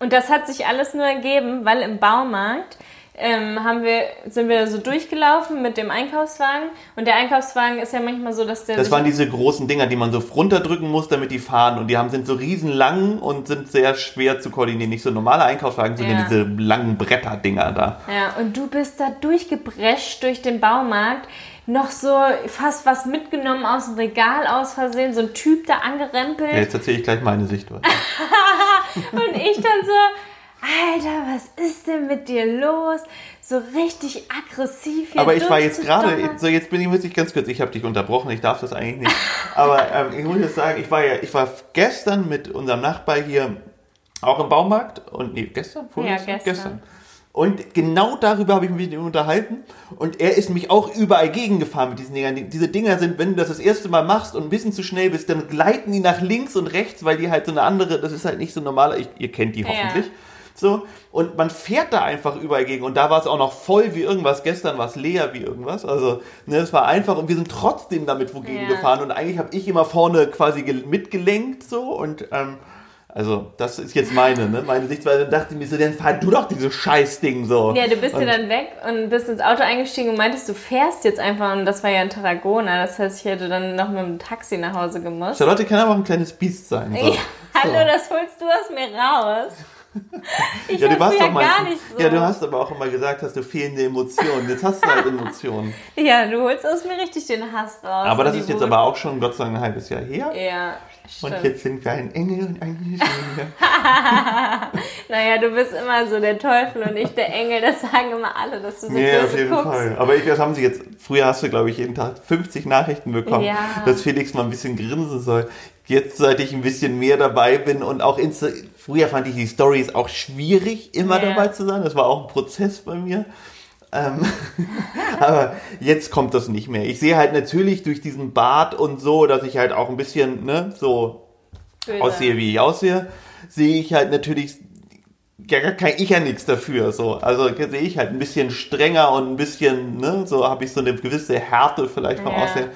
Und das hat sich alles nur ergeben, weil im Baumarkt ähm, haben wir, sind wir so durchgelaufen mit dem Einkaufswagen. Und der Einkaufswagen ist ja manchmal so, dass der Das waren diese großen Dinger, die man so runterdrücken muss, damit die fahren. Und die haben, sind so riesenlang und sind sehr schwer zu koordinieren. Nicht so normale Einkaufswagen, sondern Ja. diese langen Bretterdinger da. Ja, und du bist da durchgebrescht durch den Baumarkt, noch so fast was mitgenommen aus dem Regal aus Versehen, so ein Typ da angerempelt. Ja, jetzt erzähle ich gleich meine Sichtweise. Und ich dann so, Alter, was ist denn mit dir los? So richtig aggressiv hier Aber ich war jetzt gerade, so jetzt bin ich, muss ich ganz kurz, ich habe dich unterbrochen, ich darf das eigentlich nicht. Aber ähm, ich muss jetzt sagen, ich war ja, ich war gestern mit unserem Nachbar hier auch im Baumarkt und nee, gestern? Vorgestern? gestern. Und genau darüber habe ich mich mit ihm unterhalten. Und er ist mich auch überall gegengefahren mit diesen Dingern. Die- Diese Dinger sind, wenn du das das erste Mal machst und ein bisschen zu schnell bist, dann gleiten die nach links und rechts, weil die halt so eine andere, das ist halt nicht so normaler, ich, ihr kennt die hoffentlich. So, und man fährt da einfach überall gegen. Und da war es auch noch voll wie irgendwas. Gestern war es leer wie irgendwas. Also, ne, es war einfach und wir sind trotzdem damit wogegen Ja. gefahren. Und eigentlich habe ich immer vorne quasi gel- mitgelenkt so. Und ähm, also, das ist jetzt meine, ne? Meine Sichtweise. Und dachte mir so, dann fahr du doch dieses Scheißding so. Ja, du bist und, ja dann weg und bist ins Auto eingestiegen und meintest, du fährst jetzt einfach und das war ja in Tarragona. Das heißt, ich hätte dann noch mit dem Taxi nach Hause gemusst. Charlotte kann aber auch ein kleines Biest sein. So. Ja, hallo, So. das holst du aus mir raus. Ich Ja, du warst doch mal, gar nicht so. ja, du hast aber auch immer gesagt, hast du fehlende Emotionen. Jetzt hast du halt Emotionen. Ja, du holst aus mir richtig den Hass raus. Aber und das ist jetzt Wut. aber auch schon Gott sei Dank ein halbes Jahr her. Ja, Und stimmt. jetzt sind wir ein Engel und ein Engel. Naja, du bist immer so der Teufel und ich der Engel. Das sagen immer alle, dass du so Nee, auf böse jeden guckst. Fall. Aber ich, das haben sie jetzt, früher hast du, glaube ich, jeden Tag 50 Nachrichten bekommen, Ja. dass Felix mal ein bisschen grinsen soll. Jetzt, seit ich ein bisschen mehr dabei bin und auch Insta früher fand ich die Stories auch schwierig, immer Ja. dabei zu sein. Das war auch ein Prozess bei mir. Ähm, aber jetzt kommt das nicht mehr. Ich sehe halt natürlich durch diesen Bart und so, dass ich halt auch ein bisschen, ne, so Böse. aussehe, wie ich aussehe, sehe ich halt natürlich ja, kann ich ja nichts dafür. So. Also sehe ich halt ein bisschen strenger und ein bisschen, ne, so habe ich so eine gewisse Härte vielleicht vom Ja. Aussehen.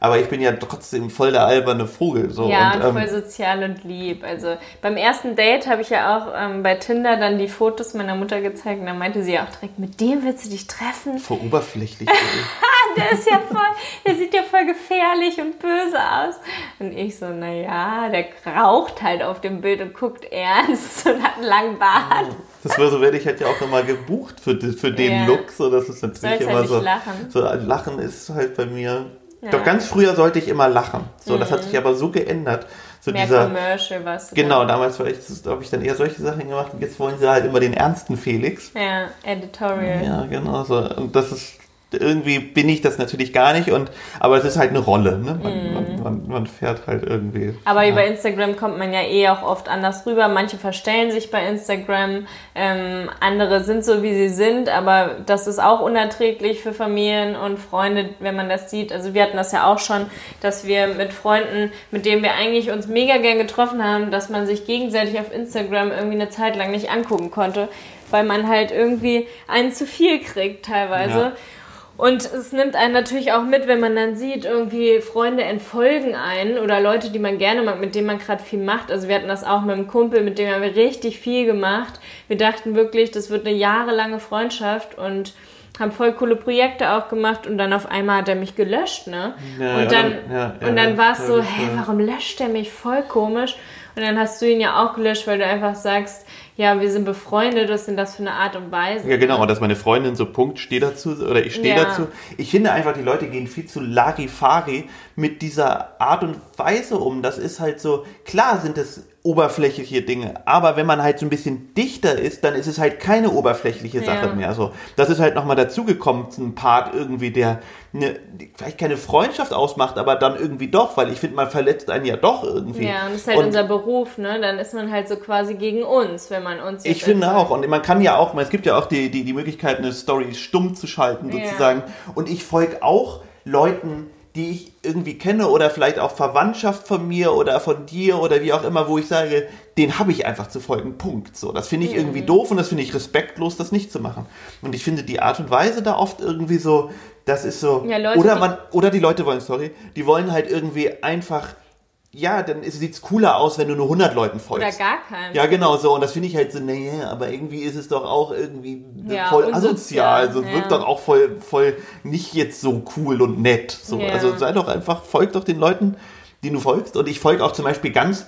Aber ich bin ja trotzdem voll der alberne Vogel. So. Ja, und, und, voll ähm, sozial und lieb. Also beim ersten Date habe ich ja auch ähm, bei Tinder dann die Fotos meiner Mutter gezeigt und dann meinte sie auch direkt, mit dem willst du dich treffen? voll oberflächlich. Der ist ja voll, der sieht ja voll gefährlich und böse aus. Und ich so, naja, der raucht halt auf dem Bild und guckt ernst und hat einen langen Bart. Das war so, werde ich halt ja auch nochmal gebucht für, für den Ja. Look. So, das ist natürlich halt immer nicht so. lachen. So Lachen ist halt bei mir. Ja. Mhm. Doch ganz früher sollte ich immer lachen. So, das hat sich aber so geändert. So Mehr dieser. Commercial, was. Genau, damals war ich, habe ich dann eher solche Sachen gemacht und jetzt wollen sie halt immer den ernsten Felix. Ja, Editorial. Ja, genau so. Und das ist irgendwie bin ich das natürlich gar nicht und aber es ist halt eine Rolle, ne? Man, man, man, man fährt halt irgendwie. Aber ja. über Instagram kommt man ja eh auch oft anders rüber. Manche verstellen sich bei Instagram, ähm, andere sind so, wie sie sind, aber das ist auch unerträglich für Familien und Freunde, wenn man das sieht. Also wir hatten das ja auch schon, dass wir mit Freunden, mit denen wir eigentlich uns mega gern getroffen haben, dass man sich gegenseitig auf Instagram irgendwie eine Zeit lang nicht angucken konnte, weil man halt irgendwie einen zu viel kriegt teilweise. Ja. Und es nimmt einen natürlich auch mit, wenn man dann sieht, irgendwie Freunde entfolgen einen oder Leute, die man gerne mag, mit denen man gerade viel macht. Also wir hatten das auch mit einem Kumpel, mit dem haben wir richtig viel gemacht. Wir dachten wirklich, das wird eine jahrelange Freundschaft und haben voll coole Projekte auch gemacht und dann auf einmal hat er mich gelöscht, ne? Ja, und dann, ja, ja, und dann war es so, ja. warum löscht er mich? Voll komisch. Und dann hast du ihn ja auch gelöscht, weil du einfach sagst, ja, wir sind befreundet, was sind das für eine Art und Weise? Ja, genau, und dass meine Freundin so Punkt, stehe dazu, oder ich stehe Ja. dazu. Ich finde einfach, die Leute gehen viel zu Larifari mit dieser Art und Weise um. Das ist halt so, klar sind es oberflächliche Dinge, aber wenn man halt so ein bisschen dichter ist, dann ist es halt keine oberflächliche Sache Ja. mehr. So, das ist halt nochmal dazugekommen, ein Part irgendwie, der eine, vielleicht keine Freundschaft ausmacht, aber dann irgendwie doch, weil ich finde, man verletzt einen ja doch irgendwie. Ja, und das ist halt Und- unser Beruf, ne? Dann ist man halt so quasi gegen uns, wenn man uns Ich finde auch. Und man kann ja auch, es gibt ja auch die, die, die Möglichkeit, eine Story stumm zu schalten, Ja. sozusagen. Und ich folge auch Leuten, die ich irgendwie kenne oder vielleicht auch Verwandtschaft von mir oder von dir oder wie auch immer, wo ich sage, den habe ich einfach zu folgen. Punkt. So, das finde ich Mhm. irgendwie doof und das finde ich respektlos, das nicht zu machen. Und ich finde die Art und Weise da oft irgendwie so, das ist so. Ja, Leute, oder man, oder die Leute wollen, sorry, die wollen halt irgendwie einfach. Ja, dann sieht es cooler aus, wenn du nur 100 Leuten folgst. Oder gar keinen. Ja, genau so. Und das finde ich halt so, naja, aber irgendwie ist es doch auch irgendwie Ja, voll asozial. Also es ja. wirkt doch auch voll, voll nicht jetzt so cool und nett. So. Ja. Also sei doch einfach, folg doch den Leuten, die du folgst. Und ich folge auch zum Beispiel ganz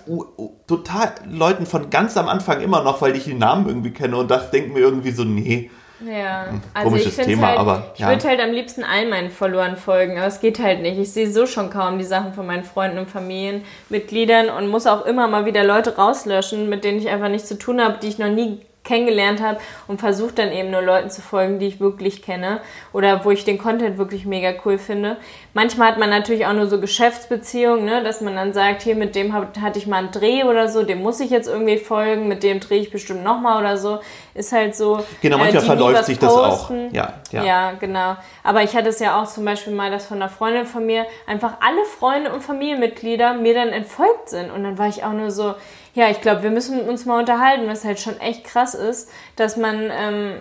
total Leuten von ganz am Anfang immer noch, weil ich die Namen irgendwie kenne und das denke mir irgendwie so, nee. Ja, also komisches ich Thema, halt, aber, ich ja. würde halt am liebsten allen meinen Followern folgen, aber es geht halt nicht. Ich sehe so schon kaum die Sachen von meinen Freunden und Familienmitgliedern und muss auch immer mal wieder Leute rauslöschen, mit denen ich einfach nichts zu tun habe, die ich noch nie kennengelernt habe und versuche dann eben nur Leuten zu folgen, die ich wirklich kenne oder wo ich den Content wirklich mega cool finde. Manchmal hat man natürlich auch nur so Geschäftsbeziehungen, ne, dass man dann sagt, hier mit dem hab, hatte ich mal einen Dreh oder so, dem muss ich jetzt irgendwie folgen, mit dem drehe ich bestimmt nochmal oder so. Ist halt so. Genau, äh, manchmal nie verläuft sich das auch. posten. Ja, ja. Ja, genau. Aber ich hatte es ja auch zum Beispiel mal, dass von einer Freundin von mir einfach alle Freunde und Familienmitglieder mir dann entfolgt sind. Und dann war ich auch nur so, ja, ich glaube, wir müssen uns mal unterhalten, was halt schon echt krass ist, dass man, ähm,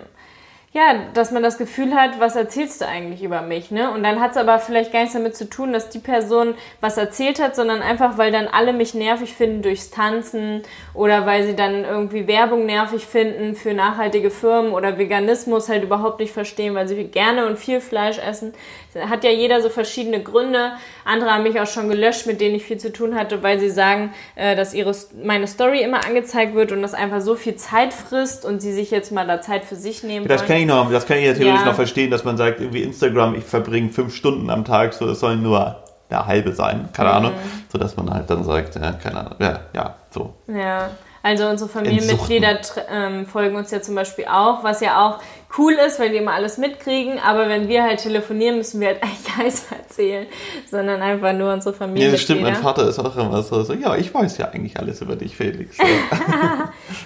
ja, dass man das Gefühl hat, was erzählst du eigentlich über mich, ne? Und dann hat es aber vielleicht gar nichts damit zu tun, dass die Person was erzählt hat, sondern einfach, weil dann alle mich nervig finden durchs Tanzen oder weil sie dann irgendwie Werbung nervig finden für nachhaltige Firmen oder Veganismus halt überhaupt nicht verstehen, weil sie gerne und viel Fleisch essen. Hat ja jeder so verschiedene Gründe. Andere haben mich auch schon gelöscht, mit denen ich viel zu tun hatte, weil sie sagen, äh, dass ihre, meine Story immer angezeigt wird und das einfach so viel Zeit frisst und sie sich jetzt mal da Zeit für sich nehmen Das wollen. kann ich noch, das kann ich ja theoretisch Ja. noch verstehen, dass man sagt, irgendwie Instagram, ich verbringe fünf Stunden am Tag, so das sollen nur der halbe sein, keine Mhm. Ahnung. So dass man halt dann sagt, ja, keine Ahnung, ja, ja, so. Ja, also unsere Familienmitglieder ähm, folgen uns ja zum Beispiel auch, was ja auch cool ist, weil die immer alles mitkriegen, aber wenn wir halt telefonieren, müssen wir halt eigentlich gar nichts erzählen, sondern einfach nur unsere Ja, Familienmitglieder. das stimmt, mein Vater ist auch immer so, so, ja, ich weiß ja eigentlich alles über dich, Felix.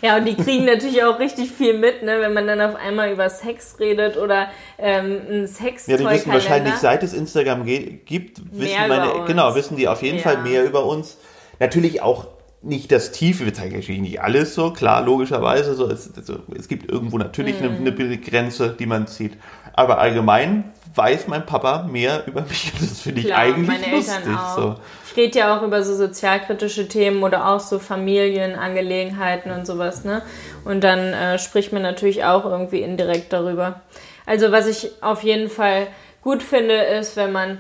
Ja, und die kriegen natürlich auch richtig viel mit, ne, wenn man dann auf einmal über Sex redet oder ähm, ein Sex Ja, die wissen wahrscheinlich, seit es Instagram gibt, wissen meine, genau, wissen die auf jeden Ja. Fall mehr über uns. Natürlich auch nicht das Tiefe, wir zeigen natürlich nicht alles so, klar, logischerweise. So, es, also, es gibt irgendwo natürlich eine, eine Grenze, die man zieht. Aber allgemein weiß mein Papa mehr über mich. Das finde ich eigentlich meine lustig. Eltern auch. So. Ich rede ja auch über so sozialkritische Themen oder auch so Familienangelegenheiten und sowas, ne? Und dann äh, spricht man natürlich auch irgendwie indirekt darüber. Also was ich auf jeden Fall gut finde, ist, wenn man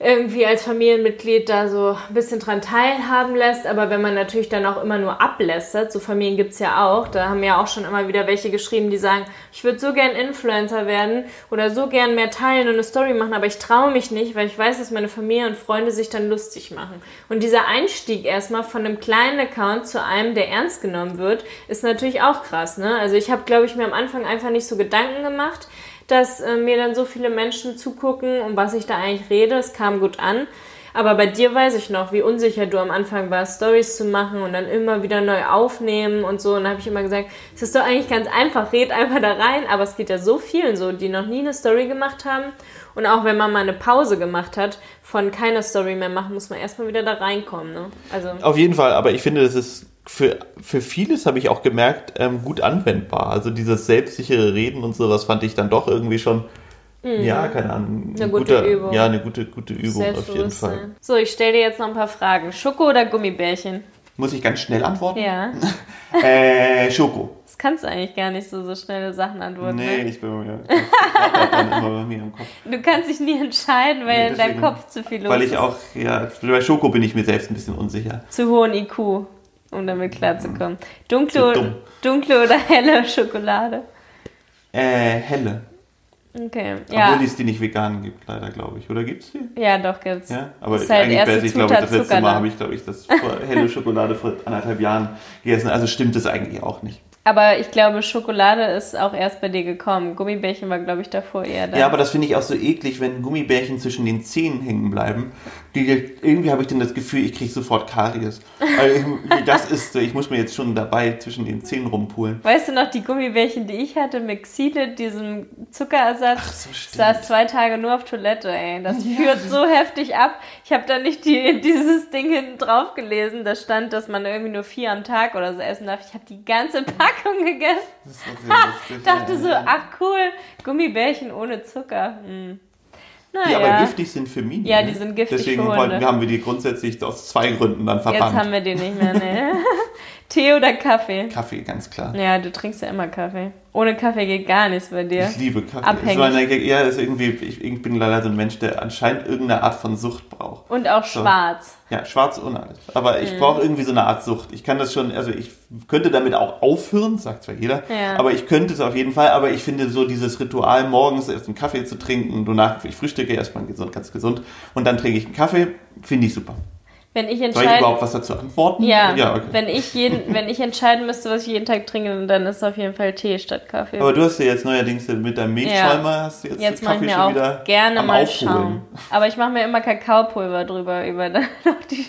irgendwie als Familienmitglied da so ein bisschen dran teilhaben lässt, aber wenn man natürlich dann auch immer nur ablästert, so Familien gibt's ja auch, da haben ja auch schon immer wieder welche geschrieben, die sagen, ich würde so gern Influencer werden oder so gern mehr teilen und eine Story machen, aber ich traue mich nicht, weil ich weiß, dass meine Familie und Freunde sich dann lustig machen. Und dieser Einstieg erstmal von einem kleinen Account zu einem, der ernst genommen wird, ist natürlich auch krass. Ne? Also ich habe, glaube ich, mir am Anfang einfach nicht so Gedanken gemacht, dass äh, mir dann so viele Menschen zugucken, um was ich da eigentlich rede. Es kam gut an. Aber bei dir weiß ich noch, wie unsicher du am Anfang warst, Stories zu machen und dann immer wieder neu aufnehmen und so. Und da habe ich immer gesagt, es ist doch eigentlich ganz einfach, red einfach da rein. Aber es geht ja so vielen so, die noch nie eine Story gemacht haben. Und auch wenn man mal eine Pause gemacht hat, von keiner Story mehr machen, muss man erstmal wieder da reinkommen. Ne? Also Auf jeden Fall, aber ich finde, das ist für, für vieles, habe ich auch gemerkt, ähm, gut anwendbar. Also dieses selbstsichere Reden und sowas fand ich dann doch irgendwie schon, ja, keine Ahnung, Mhm. Eine gute guter- Übung. Ja, eine gute, gute Übung auf jeden Fall. So, ich stelle dir jetzt noch ein paar Fragen. Schoko oder Gummibärchen? Muss ich ganz schnell antworten? Ja. Äh, Schoko. Das kannst du eigentlich gar nicht so, so schnelle Sachen antworten. Nee, Ne? ich bin mir, das rattert dann immer bei mir im Kopf. Du kannst dich nie entscheiden, weil Nee, in deinem Kopf zu viel los Weil ist. ich auch, ja, bei Schoko bin ich mir selbst ein bisschen unsicher. Zu hohen IQ, um damit klarzukommen. Dunkle, dunkle oder helle Schokolade? Äh, helle. Okay, Obwohl ja. es die nicht vegan gibt, leider, glaube ich. Oder gibt's die? Ja, doch gibt's. Ja, aber Ist halt eigentlich weiß ich, glaube ich, das letzte Zucker Mal dann. habe ich, glaube ich, das helle Schokolade vor anderthalb Jahren gegessen. Also stimmt es eigentlich auch nicht. Aber ich glaube, Schokolade ist auch erst bei dir gekommen. Gummibärchen war, glaube ich, davor eher da. Ja, aber das finde ich auch so eklig, wenn Gummibärchen zwischen den Zähnen hängen bleiben. Irgendwie habe ich dann das Gefühl, ich kriege sofort Karies. Also ich, das ist, so, ich muss mir jetzt schon dabei zwischen den Zähnen rumpulen. Weißt du noch, die Gummibärchen, die ich hatte mit Xylit, diesem Zuckerersatz, Ach so, saß zwei Tage nur auf Toilette, ey. Das führt so heftig ab. Ich habe da nicht die, dieses Ding hinten drauf gelesen. Da stand, dass man irgendwie nur vier am Tag oder so essen darf. Ich habe die ganze Packung gegessen. Das ist auch sehr lustig. Dachte so, Ja. ach cool, Gummibärchen ohne Zucker. Hm. Die aber giftig sind für Minen. Ja, ne? die sind giftig Deswegen für Hunde. haben wir die grundsätzlich aus zwei Gründen dann jetzt verbannt. haben wir den nicht mehr, ne? Tee oder Kaffee? Kaffee, ganz klar. Ja, du trinkst ja immer Kaffee. Ohne Kaffee geht gar nichts bei dir. Ich liebe Kaffee. Abhängig. Ich, meine, ja, ist irgendwie, ich, ich bin leider so ein Mensch, der anscheinend irgendeine Art von Sucht braucht. Und auch So. schwarz. Ja, schwarz und alles. Aber Mhm. ich brauche irgendwie so eine Art Sucht. Ich kann das schon, also ich könnte damit auch aufhören, sagt zwar jeder, Ja. aber ich könnte es auf jeden Fall. Aber ich finde so dieses Ritual, morgens erst einen Kaffee zu trinken, danach, ich frühstücke erstmal gesund, ganz gesund und dann trinke ich einen Kaffee, finde ich super. Wenn ich Soll ich überhaupt was dazu antworten? Ja, ja okay. wenn ich jeden, wenn ich entscheiden müsste, was ich jeden Tag trinke, dann ist es auf jeden Fall Tee statt Kaffee. Aber du hast ja jetzt neuerdings mit deinem Milchschäumer, Ja. hast du jetzt, Jetzt den mache ich Kaffee mir schon auch wieder gerne mal Aufholen. Schaum. Aber ich mache mir immer Kakaopulver drüber, über dann noch die,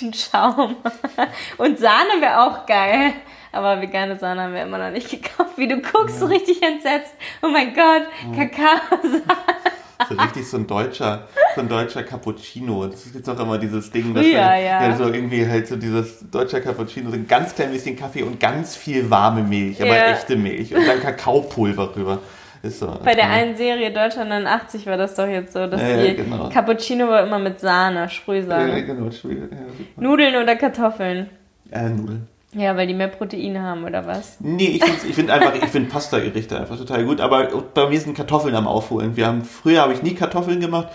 den Schaum. Und Sahne wäre auch geil. Aber vegane Sahne haben wir immer noch nicht gekauft. Wie du guckst, so richtig entsetzt. Oh mein Gott, Kakao. So richtig so ein deutscher, so ein deutscher Cappuccino. Das ist jetzt auch immer dieses Ding, dass ja. so irgendwie halt so dieses deutscher Cappuccino, so ein ganz klein bisschen Kaffee und ganz viel warme Milch, aber Ja. echte Milch und dann Kakaopulver rüber. Ist so. Bei der ja. einen Serie Deutschland 89 war das doch jetzt so, dass Ja, ja, genau. Cappuccino war immer mit Sahne, Ja, Sprühsahne. genau. Ja, super. Nudeln oder Kartoffeln? Äh, Nudeln. Ja, weil die mehr Proteine haben, oder was? Nee, ich finde ich find einfach, ich finde Pasta-Gerichte einfach total gut, aber bei mir sind Kartoffeln am Aufholen. Wir haben, früher habe ich nie Kartoffeln gemacht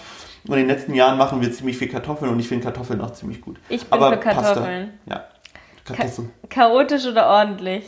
und in den letzten Jahren machen wir ziemlich viel Kartoffeln und ich finde Kartoffeln auch ziemlich gut. Ich bin für Kartoffeln. Pasta, ja. Kartoffeln. Chaotisch oder ordentlich?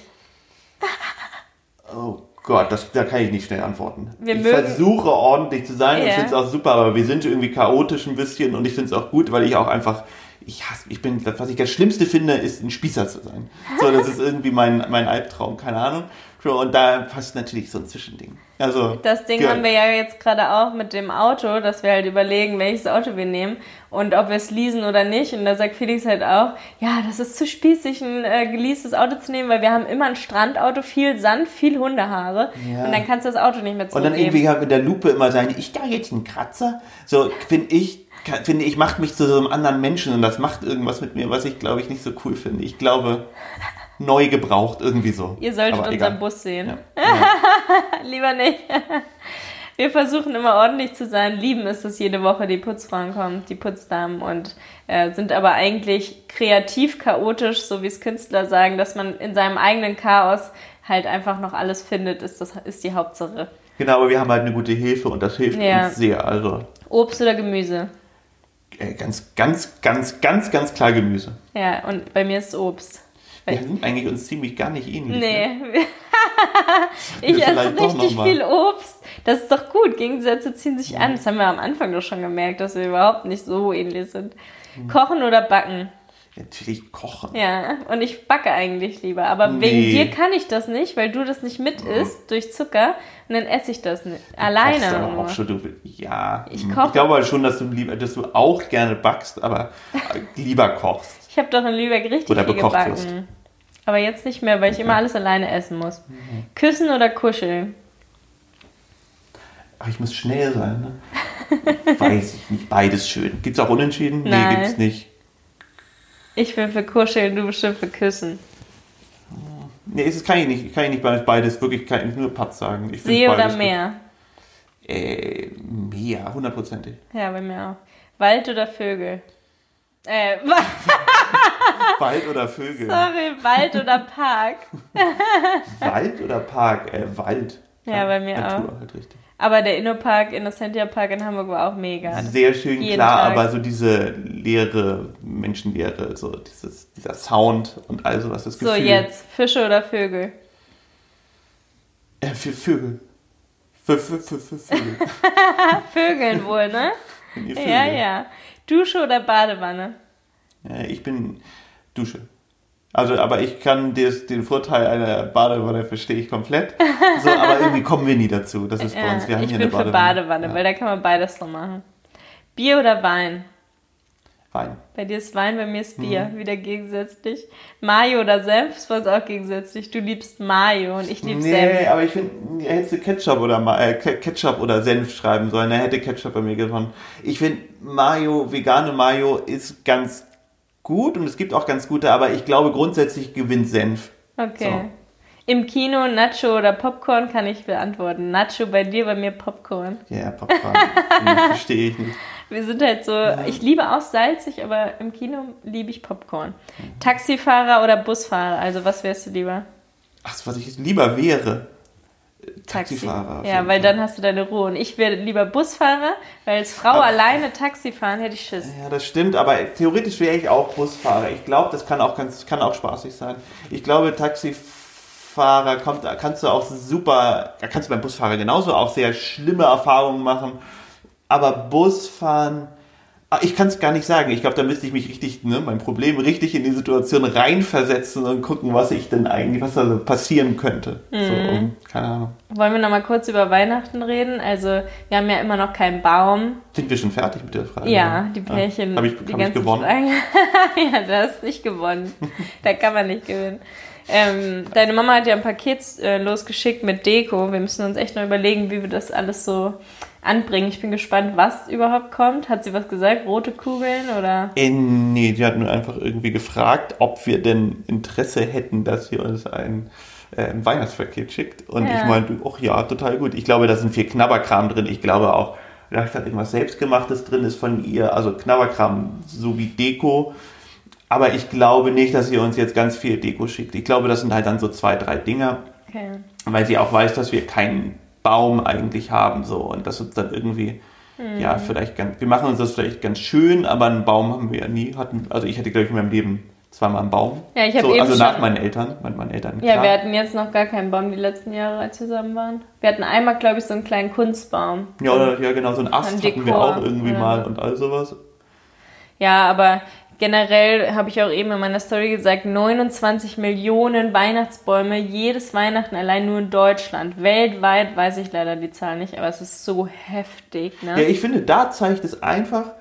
Oh Gott, das, da kann ich nicht schnell antworten. Wir ich versuche ordentlich zu sein und Ja. finde es auch super, aber wir sind irgendwie chaotisch ein bisschen und ich finde es auch gut, weil ich auch einfach, ich hasse, ich bin, das, was ich das Schlimmste finde, ist ein Spießer zu sein. So, das ist irgendwie mein, mein Albtraum, keine Ahnung. Und da passt natürlich so ein Zwischending. Also, Das Ding ja. haben wir ja jetzt gerade auch mit dem Auto, dass wir halt überlegen, welches Auto wir nehmen und ob wir es leasen oder nicht. Und da sagt Felix halt auch, ja, das ist zu spießig, ein äh, geleastes Auto zu nehmen, weil wir haben immer ein Strandauto, viel Sand, viel Hundehaare. Ja. Und dann kannst du das Auto nicht mehr Und dann irgendwie halt mit der Lupe immer sein, ich da jetzt einen Kratzer. So, finde ich finde ich, macht mich zu so einem anderen Menschen und das macht irgendwas mit mir, was ich, glaube ich, nicht so cool finde. Ich glaube, neu gebraucht, irgendwie so. Ihr solltet Aber unseren egal. Bus sehen. Ja. Ja. Lieber nicht. Wir versuchen immer ordentlich zu sein, lieben es, dass jede Woche die Putzfrauen kommen, die Putzdamen und äh, sind aber eigentlich kreativ chaotisch, so wie es Künstler sagen, dass man in seinem eigenen Chaos halt einfach noch alles findet, ist, das, ist die Hauptsache. Genau, aber wir haben halt eine gute Hilfe und das hilft Ja. uns sehr. Also Obst oder Gemüse? Äh, ganz, ganz, ganz, ganz, ganz klar Gemüse. Ja, und bei mir ist es Obst. Wir sind eigentlich uns ziemlich gar nicht ähnlich. Ne? Nee. ich Wir esse richtig viel Obst. Das ist doch gut. Gegensätze ziehen sich an. Das haben wir am Anfang doch schon gemerkt, dass wir überhaupt nicht so ähnlich sind. Hm. Kochen oder backen? Natürlich kochen. Ja, und ich backe eigentlich lieber. Aber Nee. wegen dir kann ich das nicht, weil du das nicht mit isst durch Zucker. Und dann esse ich das nicht. Alleine. Nur. auch schon, du, ja, Ich hm, koche. ich glaube halt schon, dass du, lieber, dass du auch gerne backst, aber äh, lieber kochst. Ich habe doch in Lübeck richtig Oder viel bekocht gebacken. wirst. Aber jetzt nicht mehr, weil ich immer alles alleine essen muss. Küssen oder kuscheln? Ach, ich muss schnell sein, ne? Weiß ich nicht. Beides schön. Gibt's auch Unentschieden? Nein. Nee, gibt's nicht. Ich bin für kuscheln, du bestimmt für küssen. Nee, es kann ich nicht. Kann ich nicht beides- beides. Wirklich kann ich nur Patz sagen. Ich See oder Meer? gut. Äh, Meer, hundertprozentig. Ja, bei mir auch. Wald oder Vögel? Äh, Wald oder Vögel? sorry, Wald oder Park? Wald oder Park? Äh, Wald. Ja, bei mir Natur, auch. halt richtig. Aber der Innopark, Innocentia Park in Hamburg war auch mega. Sehr schön, Jeden klar, Tag. aber so diese leere Menschenleere, so dieses, dieser Sound und all sowas, das So, Gefühl. jetzt, Fische oder Vögel? Äh, für Vögel. Für, für, für, für Vögel. Vögeln wohl, ne? Vögel. Ja, ja. Dusche oder Badewanne? Ja, ich bin Dusche. Also, aber ich kann des, den Vorteil einer Badewanne verstehe ich komplett. So, aber irgendwie kommen wir nie dazu. Das ist bei uns. Wir Ja, haben ich hier bin eine für Badewanne. Badewanne, Ja. weil da kann man beides so machen. Bier oder Wein? Wein. Bei dir ist Wein, bei mir ist Bier. Mhm. Wieder gegensätzlich. Mayo oder Senf ist bei uns auch gegensätzlich. Du liebst Mayo und ich lieb Nee, Senf. aber ich finde, hättest du Ketchup oder, Ma- äh, Ke- Ketchup oder Senf schreiben sollen, dann hätte Ketchup bei mir gewonnen. Ich finde, Mayo, vegane Mayo ist ganz gut und es gibt auch ganz gute, aber ich glaube, grundsätzlich gewinnt Senf. Okay. Im Kino Nacho oder Popcorn kann ich beantworten. Nacho bei dir, bei mir Popcorn. Ja, Popcorn. Hm, Verstehe ich nicht. Wir sind halt so, ich liebe auch salzig, aber im Kino liebe ich Popcorn. Taxifahrer oder Busfahrer? Also was wärst du lieber? Ach, was ich lieber wäre. Taxi. Taxifahrer. Ja, weil Fall. dann hast du deine Ruhe. Und ich wäre lieber Busfahrer, weil als Frau Aber- alleine Taxi fahren hätte ich Schiss. Ja, das stimmt, aber theoretisch wäre ich auch Busfahrer. Ich glaube, das kann auch ganz, kann auch spaßig sein. Ich glaube, Taxifahrer kommt, da kannst du auch super, da kannst du beim Busfahrer genauso auch sehr schlimme Erfahrungen machen. Aber Busfahren, ah, ich kann es gar nicht sagen. Ich glaube, da müsste ich mich richtig, ne, mein Problem richtig in die Situation reinversetzen und gucken, was ich denn eigentlich, was da so passieren könnte. So, Mhm. um, keine Ahnung. Wollen wir noch mal kurz über Weihnachten reden? Also wir haben ja immer noch keinen Baum. Sind wir schon fertig mit der Frage? Ja, die Pärchen, Habe ich, die hab ich gewonnen? Ja, du hast nicht gewonnen. da kann man nicht gewinnen. Ähm, deine Mama hat ja ein Paket äh, losgeschickt mit Deko. Wir müssen uns echt noch überlegen, wie wir das alles so anbringen. Ich bin gespannt, was überhaupt kommt. Hat sie was gesagt? Rote Kugeln oder? Äh, nee, die hat nur einfach irgendwie gefragt, ob wir denn Interesse hätten, dass sie uns ein, äh, Weihnachtspaket schickt. Und Ja. ich meinte, ach ja, total gut. Ich glaube, da sind viel Knabberkram drin. Ich glaube auch, vielleicht hat irgendwas Selbstgemachtes drin ist von ihr. Also Knabberkram sowie Deko. Aber ich glaube nicht, dass sie uns jetzt ganz viel Deko schickt. Ich glaube, das sind halt dann so zwei, drei Dinger, Okay. weil sie auch weiß, dass wir keinen Baum eigentlich haben. So. Und das uns dann irgendwie, Mhm. ja, vielleicht ganz, wir machen uns das vielleicht ganz schön, aber einen Baum haben wir ja nie. Hatten, also ich hatte, glaube ich, in meinem Leben zweimal einen Baum. Ja, ich hab so, eben Also nach meinen Eltern, mit meinen Eltern. Ja, klar. wir hatten jetzt noch gar keinen Baum die letzten Jahre, als wir zusammen waren. Wir hatten einmal, glaube ich, so einen kleinen Kunstbaum. ja, oder, ja, genau, so einen Ast Ein hatten wir auch irgendwie oder mal und all sowas. Ja, aber generell habe ich auch eben in meiner Story gesagt, 29 Millionen Weihnachtsbäume jedes Weihnachten allein nur in Deutschland. Weltweit weiß ich leider die Zahl nicht, aber es ist so heftig, ne? Ja, ich finde, da zeigt es einfach,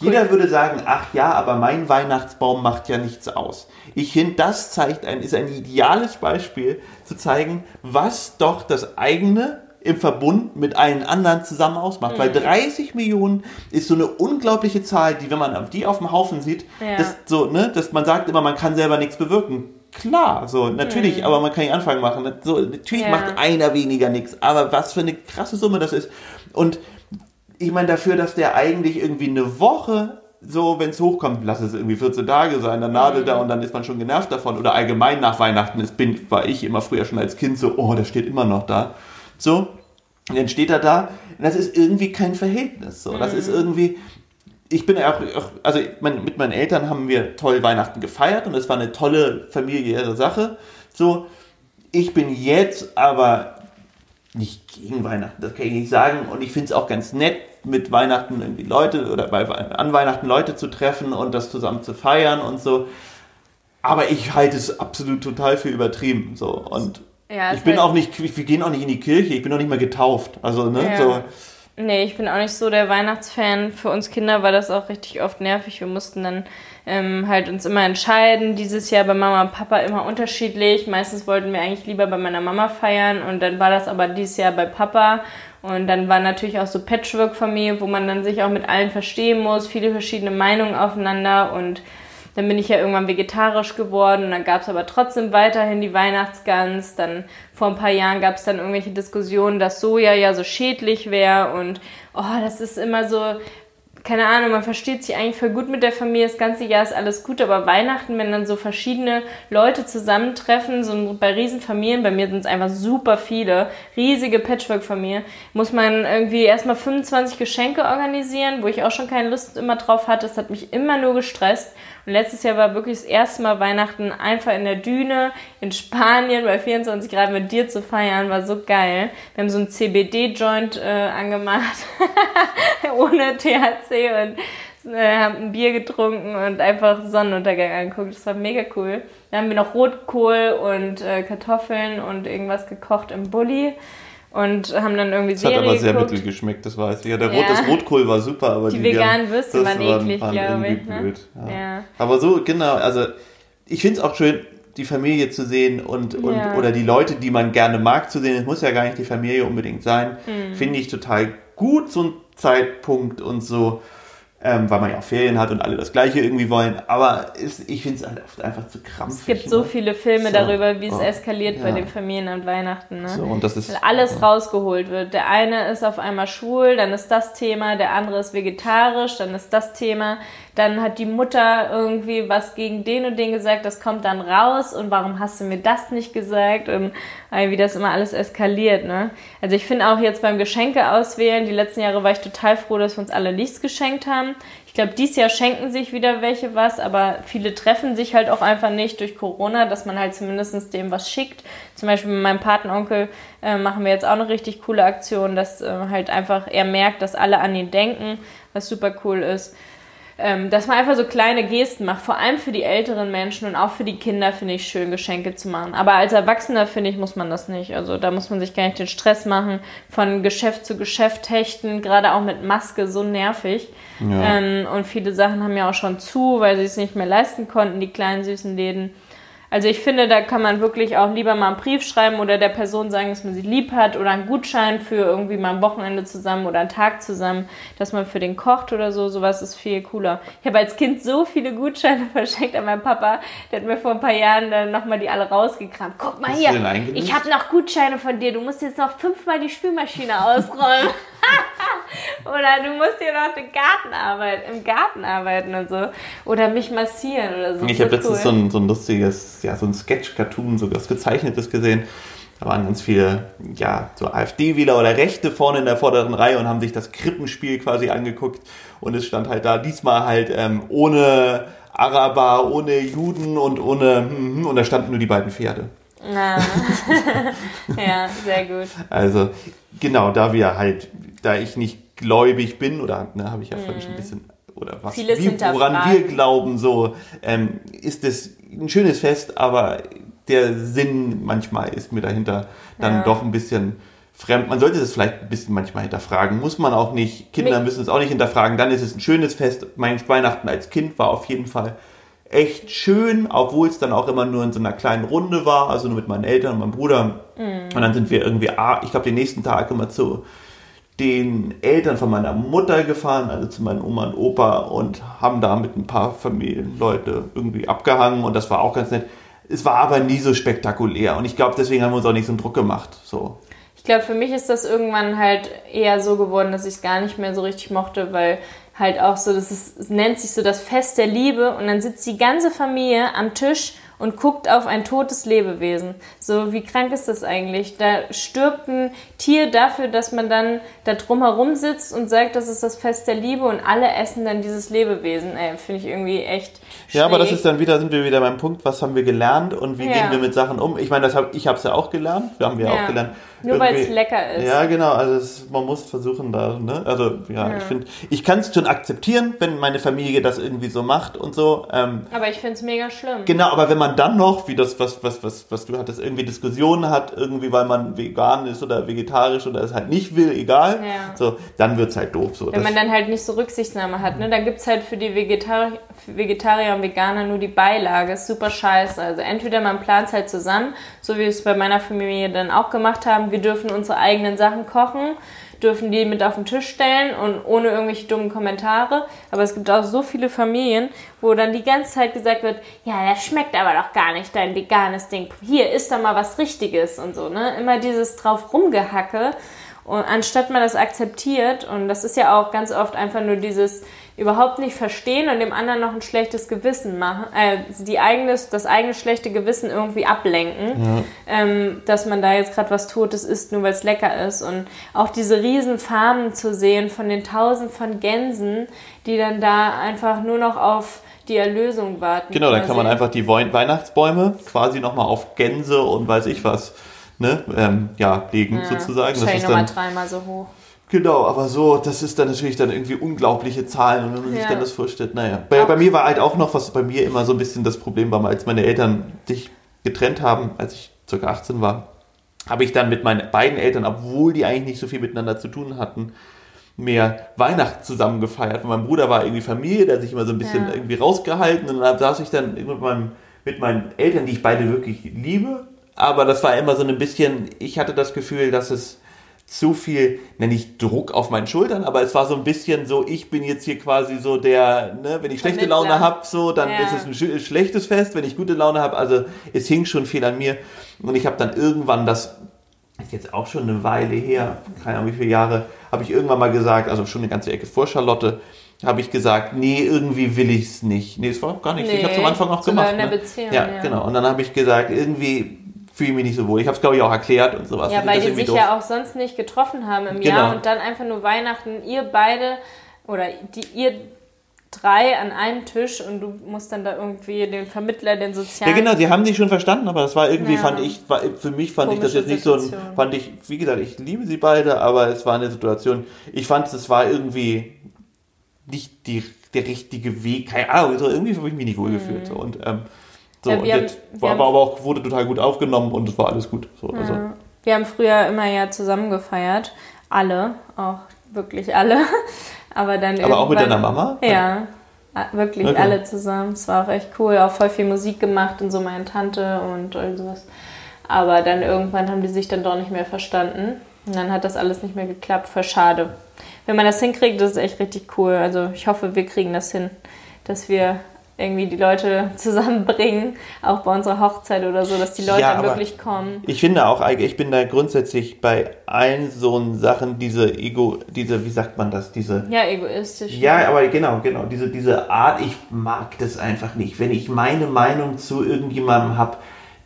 jeder würde sagen, ach ja, aber mein Weihnachtsbaum macht ja nichts aus. Ich finde, das zeigt ein, ist ein ideales Beispiel zu zeigen, was doch das eigene im Verbund mit allen anderen zusammen ausmacht. Weil 30 Millionen ist so eine unglaubliche Zahl, die, wenn man die auf dem Haufen sieht, Ja. das so, ne, dass man sagt immer, man kann selber nichts bewirken. Klar, so, natürlich, aber man kann den Anfang machen. So, natürlich Ja. macht einer weniger nichts, aber was für eine krasse Summe das ist. Und ich meine, dafür, dass der eigentlich irgendwie eine Woche, so, wenn es hochkommt, lass es irgendwie 14 Tage sein, dann nadelt er und dann ist man schon genervt davon. Oder allgemein nach Weihnachten ist, bin, war ich immer früher schon als Kind so, oh, der steht immer noch da. So, und dann steht er da das ist irgendwie kein Verhältnis. So. Das ist irgendwie, ich bin auch, also mit meinen Eltern haben wir toll Weihnachten gefeiert und es war eine tolle familiäre Sache. So, ich bin jetzt aber nicht gegen Weihnachten, das kann ich nicht sagen. Und ich finde es auch ganz nett, mit Weihnachten irgendwie Leute oder bei, an Weihnachten Leute zu treffen und das zusammen zu feiern und so. Aber ich halte es absolut total für übertrieben. So. Und Ja, ich bin halt- auch nicht, wir gehen auch nicht in die Kirche, ich bin auch nicht mal getauft. Also, ne, Ja. so. Nee, ich bin auch nicht so der Weihnachtsfan. Für uns Kinder war das auch richtig oft nervig. Wir mussten dann ähm, halt uns immer entscheiden. Dieses Jahr bei Mama und Papa immer unterschiedlich. Meistens wollten wir eigentlich lieber bei meiner Mama feiern und dann war das aber dieses Jahr bei Papa. Und dann war natürlich auch so Patchwork-Familie, wo man dann sich auch mit allen verstehen muss, viele verschiedene Meinungen aufeinander und dann bin ich ja irgendwann vegetarisch geworden und dann gab es aber trotzdem weiterhin die Weihnachtsgans. Dann vor ein paar Jahren gab es dann irgendwelche Diskussionen, dass Soja ja so schädlich wäre und oh, das ist immer so, keine Ahnung, man versteht sich eigentlich voll gut mit der Familie, das ganze Jahr ist alles gut, aber Weihnachten, wenn dann so verschiedene Leute zusammentreffen, so bei Riesenfamilien, bei mir sind es einfach super viele, riesige Patchwork-Familie, muss man irgendwie erstmal 25 Geschenke organisieren, wo ich auch schon keine Lust immer drauf hatte, das hat mich immer nur gestresst. Und letztes Jahr war wirklich das erste Mal Weihnachten einfach in der Düne in Spanien bei 24 Grad mit dir zu feiern, war so geil. Wir haben so einen CBD-Joint äh, angemacht, ohne THC und äh, haben ein Bier getrunken und einfach Sonnenuntergang angeguckt. Das war mega cool. Dann haben wir noch Rotkohl und äh, Kartoffeln und irgendwas gekocht im Bulli und haben dann irgendwie Das hat Serie aber sehr geguckt. mittel geschmeckt, das weiß ich. Ja, der Ja. Rot, das Rotkohl war super, aber Die die, veganen Würste waren eklig, glaube irgendwie ich, ne? Blöd. Ja. Ja. Aber so, genau, also ich finde es auch schön, die Familie zu sehen und, und Ja. oder die Leute, die man gerne mag, zu sehen. Es muss ja gar nicht die Familie unbedingt sein. Hm. Finde ich total gut, so ein Zeitpunkt und so. Ähm, weil man ja auch Ferien hat und alle das Gleiche irgendwie wollen. Aber es, ich finde es halt oft einfach zu krampfig. Es gibt so ne? viele Filme So. darüber, wie es Oh. eskaliert bei Ja. den Familien an Weihnachten. Ne? So, und das ist, Weil alles rausgeholt wird. Der eine ist auf einmal schwul, dann ist das Thema, der andere ist vegetarisch, dann ist das Thema, dann hat die Mutter irgendwie was gegen den und den gesagt, das kommt dann raus und warum hast du mir das nicht gesagt und äh, wie das immer alles eskaliert, ne? Also ich finde auch jetzt beim Geschenke auswählen, die letzten Jahre war ich total froh, dass wir uns alle nichts geschenkt haben. Ich glaube, dieses Jahr schenken sich wieder welche was, aber viele treffen sich halt auch einfach nicht durch Corona, dass man halt zumindest dem was schickt. Zum Beispiel mit meinem Patenonkel äh, machen wir jetzt auch eine richtig coole Aktion, dass äh, halt einfach er merkt, dass alle an ihn denken, was super cool ist. Ähm, dass man einfach so kleine Gesten macht, vor allem für die älteren Menschen und auch für die Kinder finde ich schön, Geschenke zu machen. Aber als Erwachsener finde ich, muss man das nicht. Also da muss man sich gar nicht den Stress machen, von Geschäft zu Geschäft hechten, gerade auch mit Maske, so nervig. Ja. Ähm, und viele Sachen haben ja auch schon zu, weil sie es nicht mehr leisten konnten, die kleinen süßen Läden. Also ich finde, da kann man wirklich auch lieber mal einen Brief schreiben oder der Person sagen, dass man sie lieb hat oder einen Gutschein für irgendwie mal ein Wochenende zusammen oder einen Tag zusammen, dass man für den kocht oder so. Sowas ist viel cooler. Ich habe als Kind so viele Gutscheine verschenkt an meinen Papa. Der hat mir vor ein paar Jahren dann nochmal die alle rausgekramt. Guck mal Hast hier, ich habe noch Gutscheine von dir. Du musst jetzt noch fünfmal die Spülmaschine ausräumen. oder du musst hier noch den Garten arbeiten, im Garten arbeiten und so. Oder mich massieren oder so. Ich habe letztens cool. so ein, so ein lustiges, ja, so ein Sketch-Cartoon, so was gezeichnetes gesehen. Da waren ganz viele, ja, so AfD-Wähler oder Rechte vorne in der vorderen Reihe und haben sich das Krippenspiel quasi angeguckt. Und es stand halt da, diesmal halt ähm, ohne Araber, ohne Juden und ohne, hm, hm, und da standen nur die beiden Pferde. Na. ja, sehr gut. Also, genau, da wir halt, da ich nicht gläubig bin, oder ne, habe ich ja vorhin schon ein bisschen, oder was, Vieles wie, woran wir glauben, so, ähm, ist es ein schönes Fest, aber der Sinn manchmal ist mir dahinter dann Ja. doch ein bisschen fremd. Man sollte das vielleicht ein bisschen manchmal hinterfragen, muss man auch nicht. Kinder Mi- müssen es auch nicht hinterfragen, dann ist es ein schönes Fest. Mein Weihnachten als Kind war auf jeden Fall echt schön, obwohl es dann auch immer nur in so einer kleinen Runde war, also nur mit meinen Eltern und meinem Bruder. Mhm. Und dann sind wir irgendwie, ah, ich glaube, den nächsten Tag immer zu den Eltern von meiner Mutter gefahren, also zu meinen Oma und Opa und haben da mit ein paar Familienleute irgendwie abgehangen und das war auch ganz nett. Es war aber nie so spektakulär und ich glaube, deswegen haben wir uns auch nicht so einen Druck gemacht. So. Ich glaube, für mich ist das irgendwann halt eher so geworden, dass ich es gar nicht mehr so richtig mochte, weil halt auch so, das ist, es nennt sich so das Fest der Liebe und dann sitzt die ganze Familie am Tisch und guckt auf ein totes Lebewesen. So, wie krank ist das eigentlich? Da stirbt ein Tier dafür, dass man dann da drumherum sitzt und sagt, das ist das Fest der Liebe und alle essen dann dieses Lebewesen. Ey, finde ich irgendwie echt schräg. Ja, aber das ist dann wieder, sind wir wieder beim Punkt, was haben wir gelernt und wie Ja. gehen wir mit Sachen um? Ich meine, das hab, ich habe es ja auch gelernt, wir haben ja, Ja. auch gelernt. Nur weil es lecker ist. Ja, genau, also es, man muss versuchen da, ne? Also ja, Ja. ich finde, ich kann es schon akzeptieren, wenn meine Familie das irgendwie so macht und so. Ähm, Aber ich finde es mega schlimm. Genau, aber wenn man dann noch, wie das, was, was, was, was du hattest, irgendwie Diskussionen hat, irgendwie weil man vegan ist oder vegetarisch oder es halt nicht will, egal, Ja. so, dann wird's halt doof. So. Wenn Das- man dann halt nicht so Rücksichtnahme hat, ne? Dann gibt's halt für die Vegetari für Vegetarier und Veganer nur die Beilage. Ist super scheiße. Also entweder man plant halt zusammen, so wie wir es bei meiner Familie dann auch gemacht haben. Wir dürfen unsere eigenen Sachen kochen, dürfen die mit auf den Tisch stellen und ohne irgendwelche dummen Kommentare. Aber es gibt auch so viele Familien, wo dann die ganze Zeit gesagt wird, ja, das schmeckt aber doch gar nicht, dein veganes Ding. Hier, isst doch mal was Richtiges und so, ne? Immer dieses drauf rumgehacke. Und anstatt man das akzeptiert, und das ist ja auch ganz oft einfach nur dieses überhaupt nicht verstehen und dem anderen noch ein schlechtes Gewissen machen, äh, die eigenes, das eigene schlechte Gewissen irgendwie ablenken, ähm, dass man da jetzt gerade was Totes isst, nur weil es lecker ist. Und auch diese riesen Farmen zu sehen von den tausend von Gänsen, die dann da einfach nur noch auf die Erlösung warten. Genau, dann kann man einfach die Wei- Weihnachtsbäume quasi nochmal auf Gänse und weiß ich was, ne, ähm, ja, legen Ja, sozusagen. Das ist nochmal dann, dreimal so hoch. Genau, aber so, das ist dann natürlich dann irgendwie unglaubliche Zahlen und wenn man sich Ja. dann das vorstellt, naja. Bei, bei mir war halt auch noch, was bei mir immer so ein bisschen das Problem war, als meine Eltern sich getrennt haben, als ich ca. 18 war, habe ich dann mit meinen beiden Eltern, obwohl die eigentlich nicht so viel miteinander zu tun hatten, mehr Weihnachten zusammen gefeiert. Mein Bruder war irgendwie Familie, der hat sich immer so ein bisschen Ja. irgendwie rausgehalten und dann saß ich dann mit, meinem, mit meinen Eltern, die ich beide wirklich liebe, aber das war immer so ein bisschen, ich hatte das Gefühl, dass es zu viel, nenne ich Druck auf meinen Schultern, aber es war so ein bisschen so, ich bin jetzt hier quasi so der, ne, wenn ich schlechte. Laune habe, so, dann Ja. ist es ein sch schlechtes Fest, wenn ich gute Laune habe, also es hing schon viel an mir und ich habe dann irgendwann das ist jetzt auch schon eine Weile her, keine Ahnung wie viele Jahre, habe ich irgendwann mal gesagt, also schon eine ganze Ecke vor Charlotte, habe ich gesagt, nee, irgendwie will ich es nicht. Nee, es war auch gar nicht. ich Nee, habe es am Anfang auch gemacht. ne? Beziehung, ja, ja. genau. Und dann habe ich gesagt, irgendwie fühle ich mich nicht so wohl. Ich habe es, glaube ich, auch erklärt und sowas. Ja, Ich weil die sich irgendwie ja auch sonst nicht getroffen haben im Genau. Jahr und dann einfach nur Weihnachten, ihr beide oder die, ihr drei an einem Tisch und du musst dann da irgendwie den Vermittler, den sozialen. Ja, genau, die haben sich schon verstanden, aber das war irgendwie, Ja. fand ich, war, für mich fand ich das Komische jetzt nicht so ein, Situation. fand ich, wie gesagt, ich liebe sie beide, aber es war eine Situation, ich fand, es war irgendwie nicht die, der richtige Weg, keine Ahnung, irgendwie habe ich mich nicht wohlgefühlt. So, und, ähm, so. Ja, und wir haben- jetzt war, haben- aber auch, wurde total gut aufgenommen und es war alles gut. So, also. Ja. Wir haben früher immer ja zusammen gefeiert. Alle, auch wirklich alle. Aber dann Aber auch mit deiner Mama? Ja, wirklich Okay. alle zusammen. Es war auch echt cool. Auch voll viel Musik gemacht und so meine Tante und all sowas. Aber dann irgendwann haben die sich dann doch nicht mehr verstanden. Und dann hat das alles nicht mehr geklappt. Voll schade. Wenn man das hinkriegt, das ist echt richtig cool. Also ich hoffe, wir kriegen das hin, dass wir irgendwie die Leute zusammenbringen, auch bei unserer Hochzeit oder so, dass die Leute Ja, dann wirklich kommen. Ich finde auch, ich bin da grundsätzlich bei allen so Sachen, diese Ego, diese, wie sagt man das, diese, Ja, egoistisch. Ja, aber genau, genau. Diese, diese Art, ich mag das einfach nicht. Wenn ich meine Meinung zu irgendjemandem habe,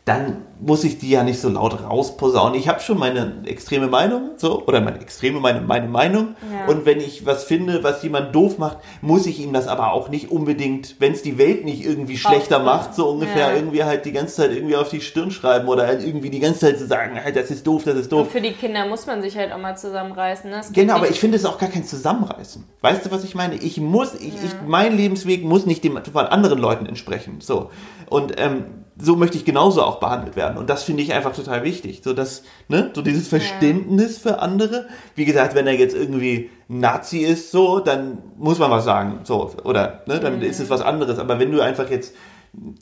dann muss ich die ja nicht so laut rausposaunen. Ich habe schon meine extreme Meinung, so, oder meine extreme, meine, meine Meinung. Ja. Und wenn ich was finde, was jemand doof macht, muss ich ihm das aber auch nicht unbedingt, wenn es die Welt nicht irgendwie schlechter Aufdrücken. macht, so ungefähr Ja. irgendwie halt die ganze Zeit irgendwie auf die Stirn schreiben oder halt irgendwie die ganze Zeit zu sagen, halt, das ist doof, das ist doof. Und für die Kinder muss man sich halt auch mal zusammenreißen. Ne? Genau, aber ich finde es auch gar kein Zusammenreißen. Weißt du, was ich meine? Ich muss, ich, Ja. ich, mein Lebensweg muss nicht dem von anderen Leuten entsprechen. So. Und ähm, so möchte ich genauso auch behandelt werden. Und das finde ich einfach total wichtig. So, dass, ne, so dieses Verständnis für andere. Wie gesagt, wenn er jetzt irgendwie Nazi ist, so, dann muss man was sagen. So, oder, ne, dann ist es was anderes. Aber wenn du einfach jetzt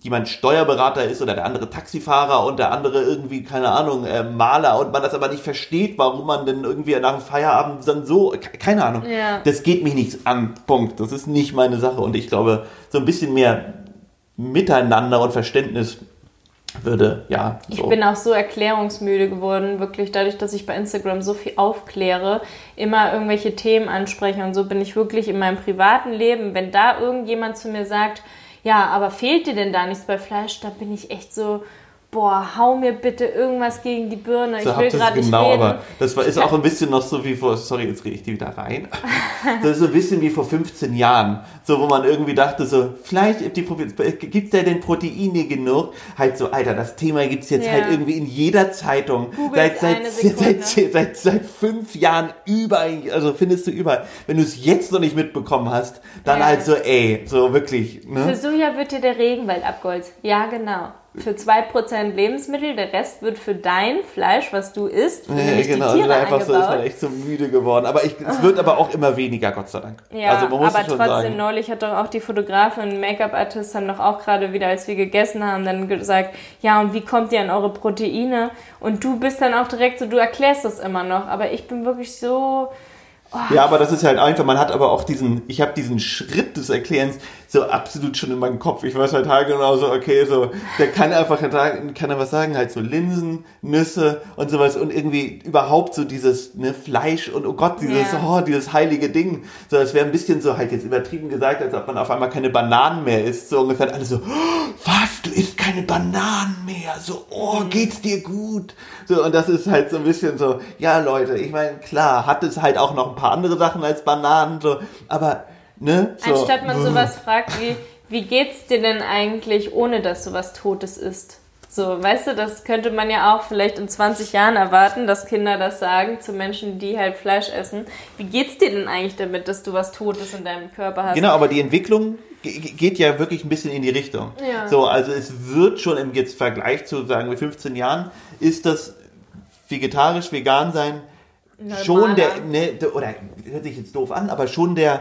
jemand Steuerberater ist oder der andere Taxifahrer und der andere irgendwie, keine Ahnung, äh, Maler und man das aber nicht versteht, warum man denn irgendwie nach dem Feierabend dann so, keine Ahnung. Ja. Das geht mich nichts an. Punkt. Das ist nicht meine Sache und ich glaube, so ein bisschen mehr Miteinander und Verständnis würde, ja. So. Ich bin auch so erklärungsmüde geworden, wirklich dadurch, dass ich bei Instagram so viel aufkläre, immer irgendwelche Themen anspreche und so bin ich wirklich in meinem privaten Leben, wenn da irgendjemand zu mir sagt, ja, aber fehlt dir denn da nichts bei Fleisch, da bin ich echt so, boah, hau mir bitte irgendwas gegen die Birne. Ich So will gerade nicht genau, reden. aber das war, ist auch ein bisschen noch so wie vor, sorry, jetzt rede ich die wieder rein. Das ist so ein bisschen wie vor 15 Jahren, so wo man irgendwie dachte so, vielleicht gibt es denn Proteine genug? Halt so, Alter, das Thema gibt es jetzt Ja. halt irgendwie in jeder Zeitung. Seit, eine seit, seit, Sekunde. seit, seit fünf Jahren überall, also findest du überall. Wenn du es jetzt noch nicht mitbekommen hast, dann Ja. halt so, ey, so wirklich, Für ne? Soja wird dir der Regenwald abgeholzt. Ja, genau. Für 2% Lebensmittel, der Rest wird für dein Fleisch, was du isst, für Ja, genau, die Tiere einfach so ist man echt so müde geworden. Aber ich, es wird aber auch immer weniger, Gott sei Dank. Ja, also man muss aber trotzdem, sagen. neulich hat doch auch die Fotografin und Make-up-Artist haben doch auch gerade wieder, als wir gegessen haben, dann gesagt, ja, und wie kommt ihr an eure Proteine? Und du bist dann auch direkt so, du erklärst das immer noch, aber ich bin wirklich so, Ja, aber das ist halt einfach, man hat aber auch diesen, ich habe diesen Schritt des Erklärens so absolut schon in meinem Kopf. Ich weiß halt halt genau so, okay, so, der kann einfach, sagen- kann er was sagen, halt so Linsen, Nüsse und sowas und irgendwie überhaupt so dieses ne, Fleisch und oh Gott, dieses, Ja. oh, dieses heilige Ding. So, das wäre ein bisschen so halt jetzt übertrieben gesagt, als ob man auf einmal keine Bananen mehr isst. So ungefähr alle so, oh, was, du isst keine Bananen mehr? So, oh, geht's dir gut? So, und das ist halt so ein bisschen so, ja Leute, ich meine, klar, hat es halt auch noch ein paar andere Sachen als Bananen, so, aber, ne? So, anstatt man sowas fragt wie, wie geht's dir denn eigentlich, ohne dass du was Totes isst? So, weißt du, das könnte man ja auch vielleicht in 20 Jahren erwarten, dass Kinder das sagen zu Menschen, die halt Fleisch essen. Wie geht's dir denn eigentlich damit, dass du was Totes in deinem Körper hast? Genau, aber die Entwicklung ge- ge- geht ja wirklich ein bisschen in die Richtung. Ja. So, also es wird schon im jetzt Vergleich zu sagen wir 15 Jahren ist das vegetarisch vegan sein Normaler. schon der ne, der- oder hört sich jetzt doof an, aber schon der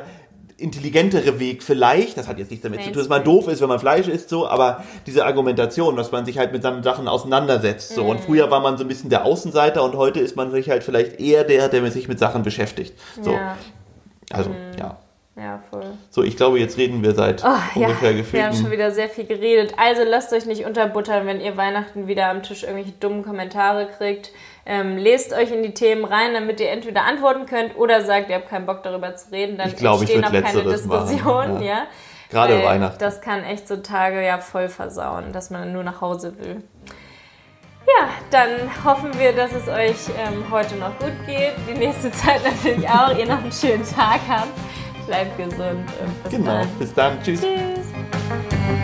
intelligentere Weg vielleicht, das hat jetzt nichts damit zu tun, dass man doof ist, wenn man Fleisch isst, so, aber diese Argumentation, dass man sich halt mit seinen Sachen auseinandersetzt, so. Und Mhm. früher war man so ein bisschen der Außenseiter und heute ist man sich halt vielleicht eher der, der sich mit Sachen beschäftigt. So. Ja, Also, Mhm. ja. ja, voll. So, ich glaube, jetzt reden wir seit Oh, ja, ungefähr wir gefühlt. haben schon wieder sehr viel geredet. Also lasst euch nicht unterbuttern, wenn ihr Weihnachten wieder am Tisch irgendwelche dummen Kommentare kriegt. Ähm, lest euch in die Themen rein, damit ihr entweder antworten könnt oder sagt, ihr habt keinen Bock darüber zu reden. Dann Ich glaube, ich entstehen würd auch keine machen, Diskussionen. ja. Ja. Gerade Weil Weihnachten. Das kann echt so Tage ja voll versauen, dass man nur nach Hause will. Ja, dann hoffen wir, dass es euch ähm, heute noch gut geht. Die nächste Zeit natürlich auch. ihr noch einen schönen Tag habt. Bleibt gesund und bis Genau. dann. Bis dann. Tschüss. Tschüss.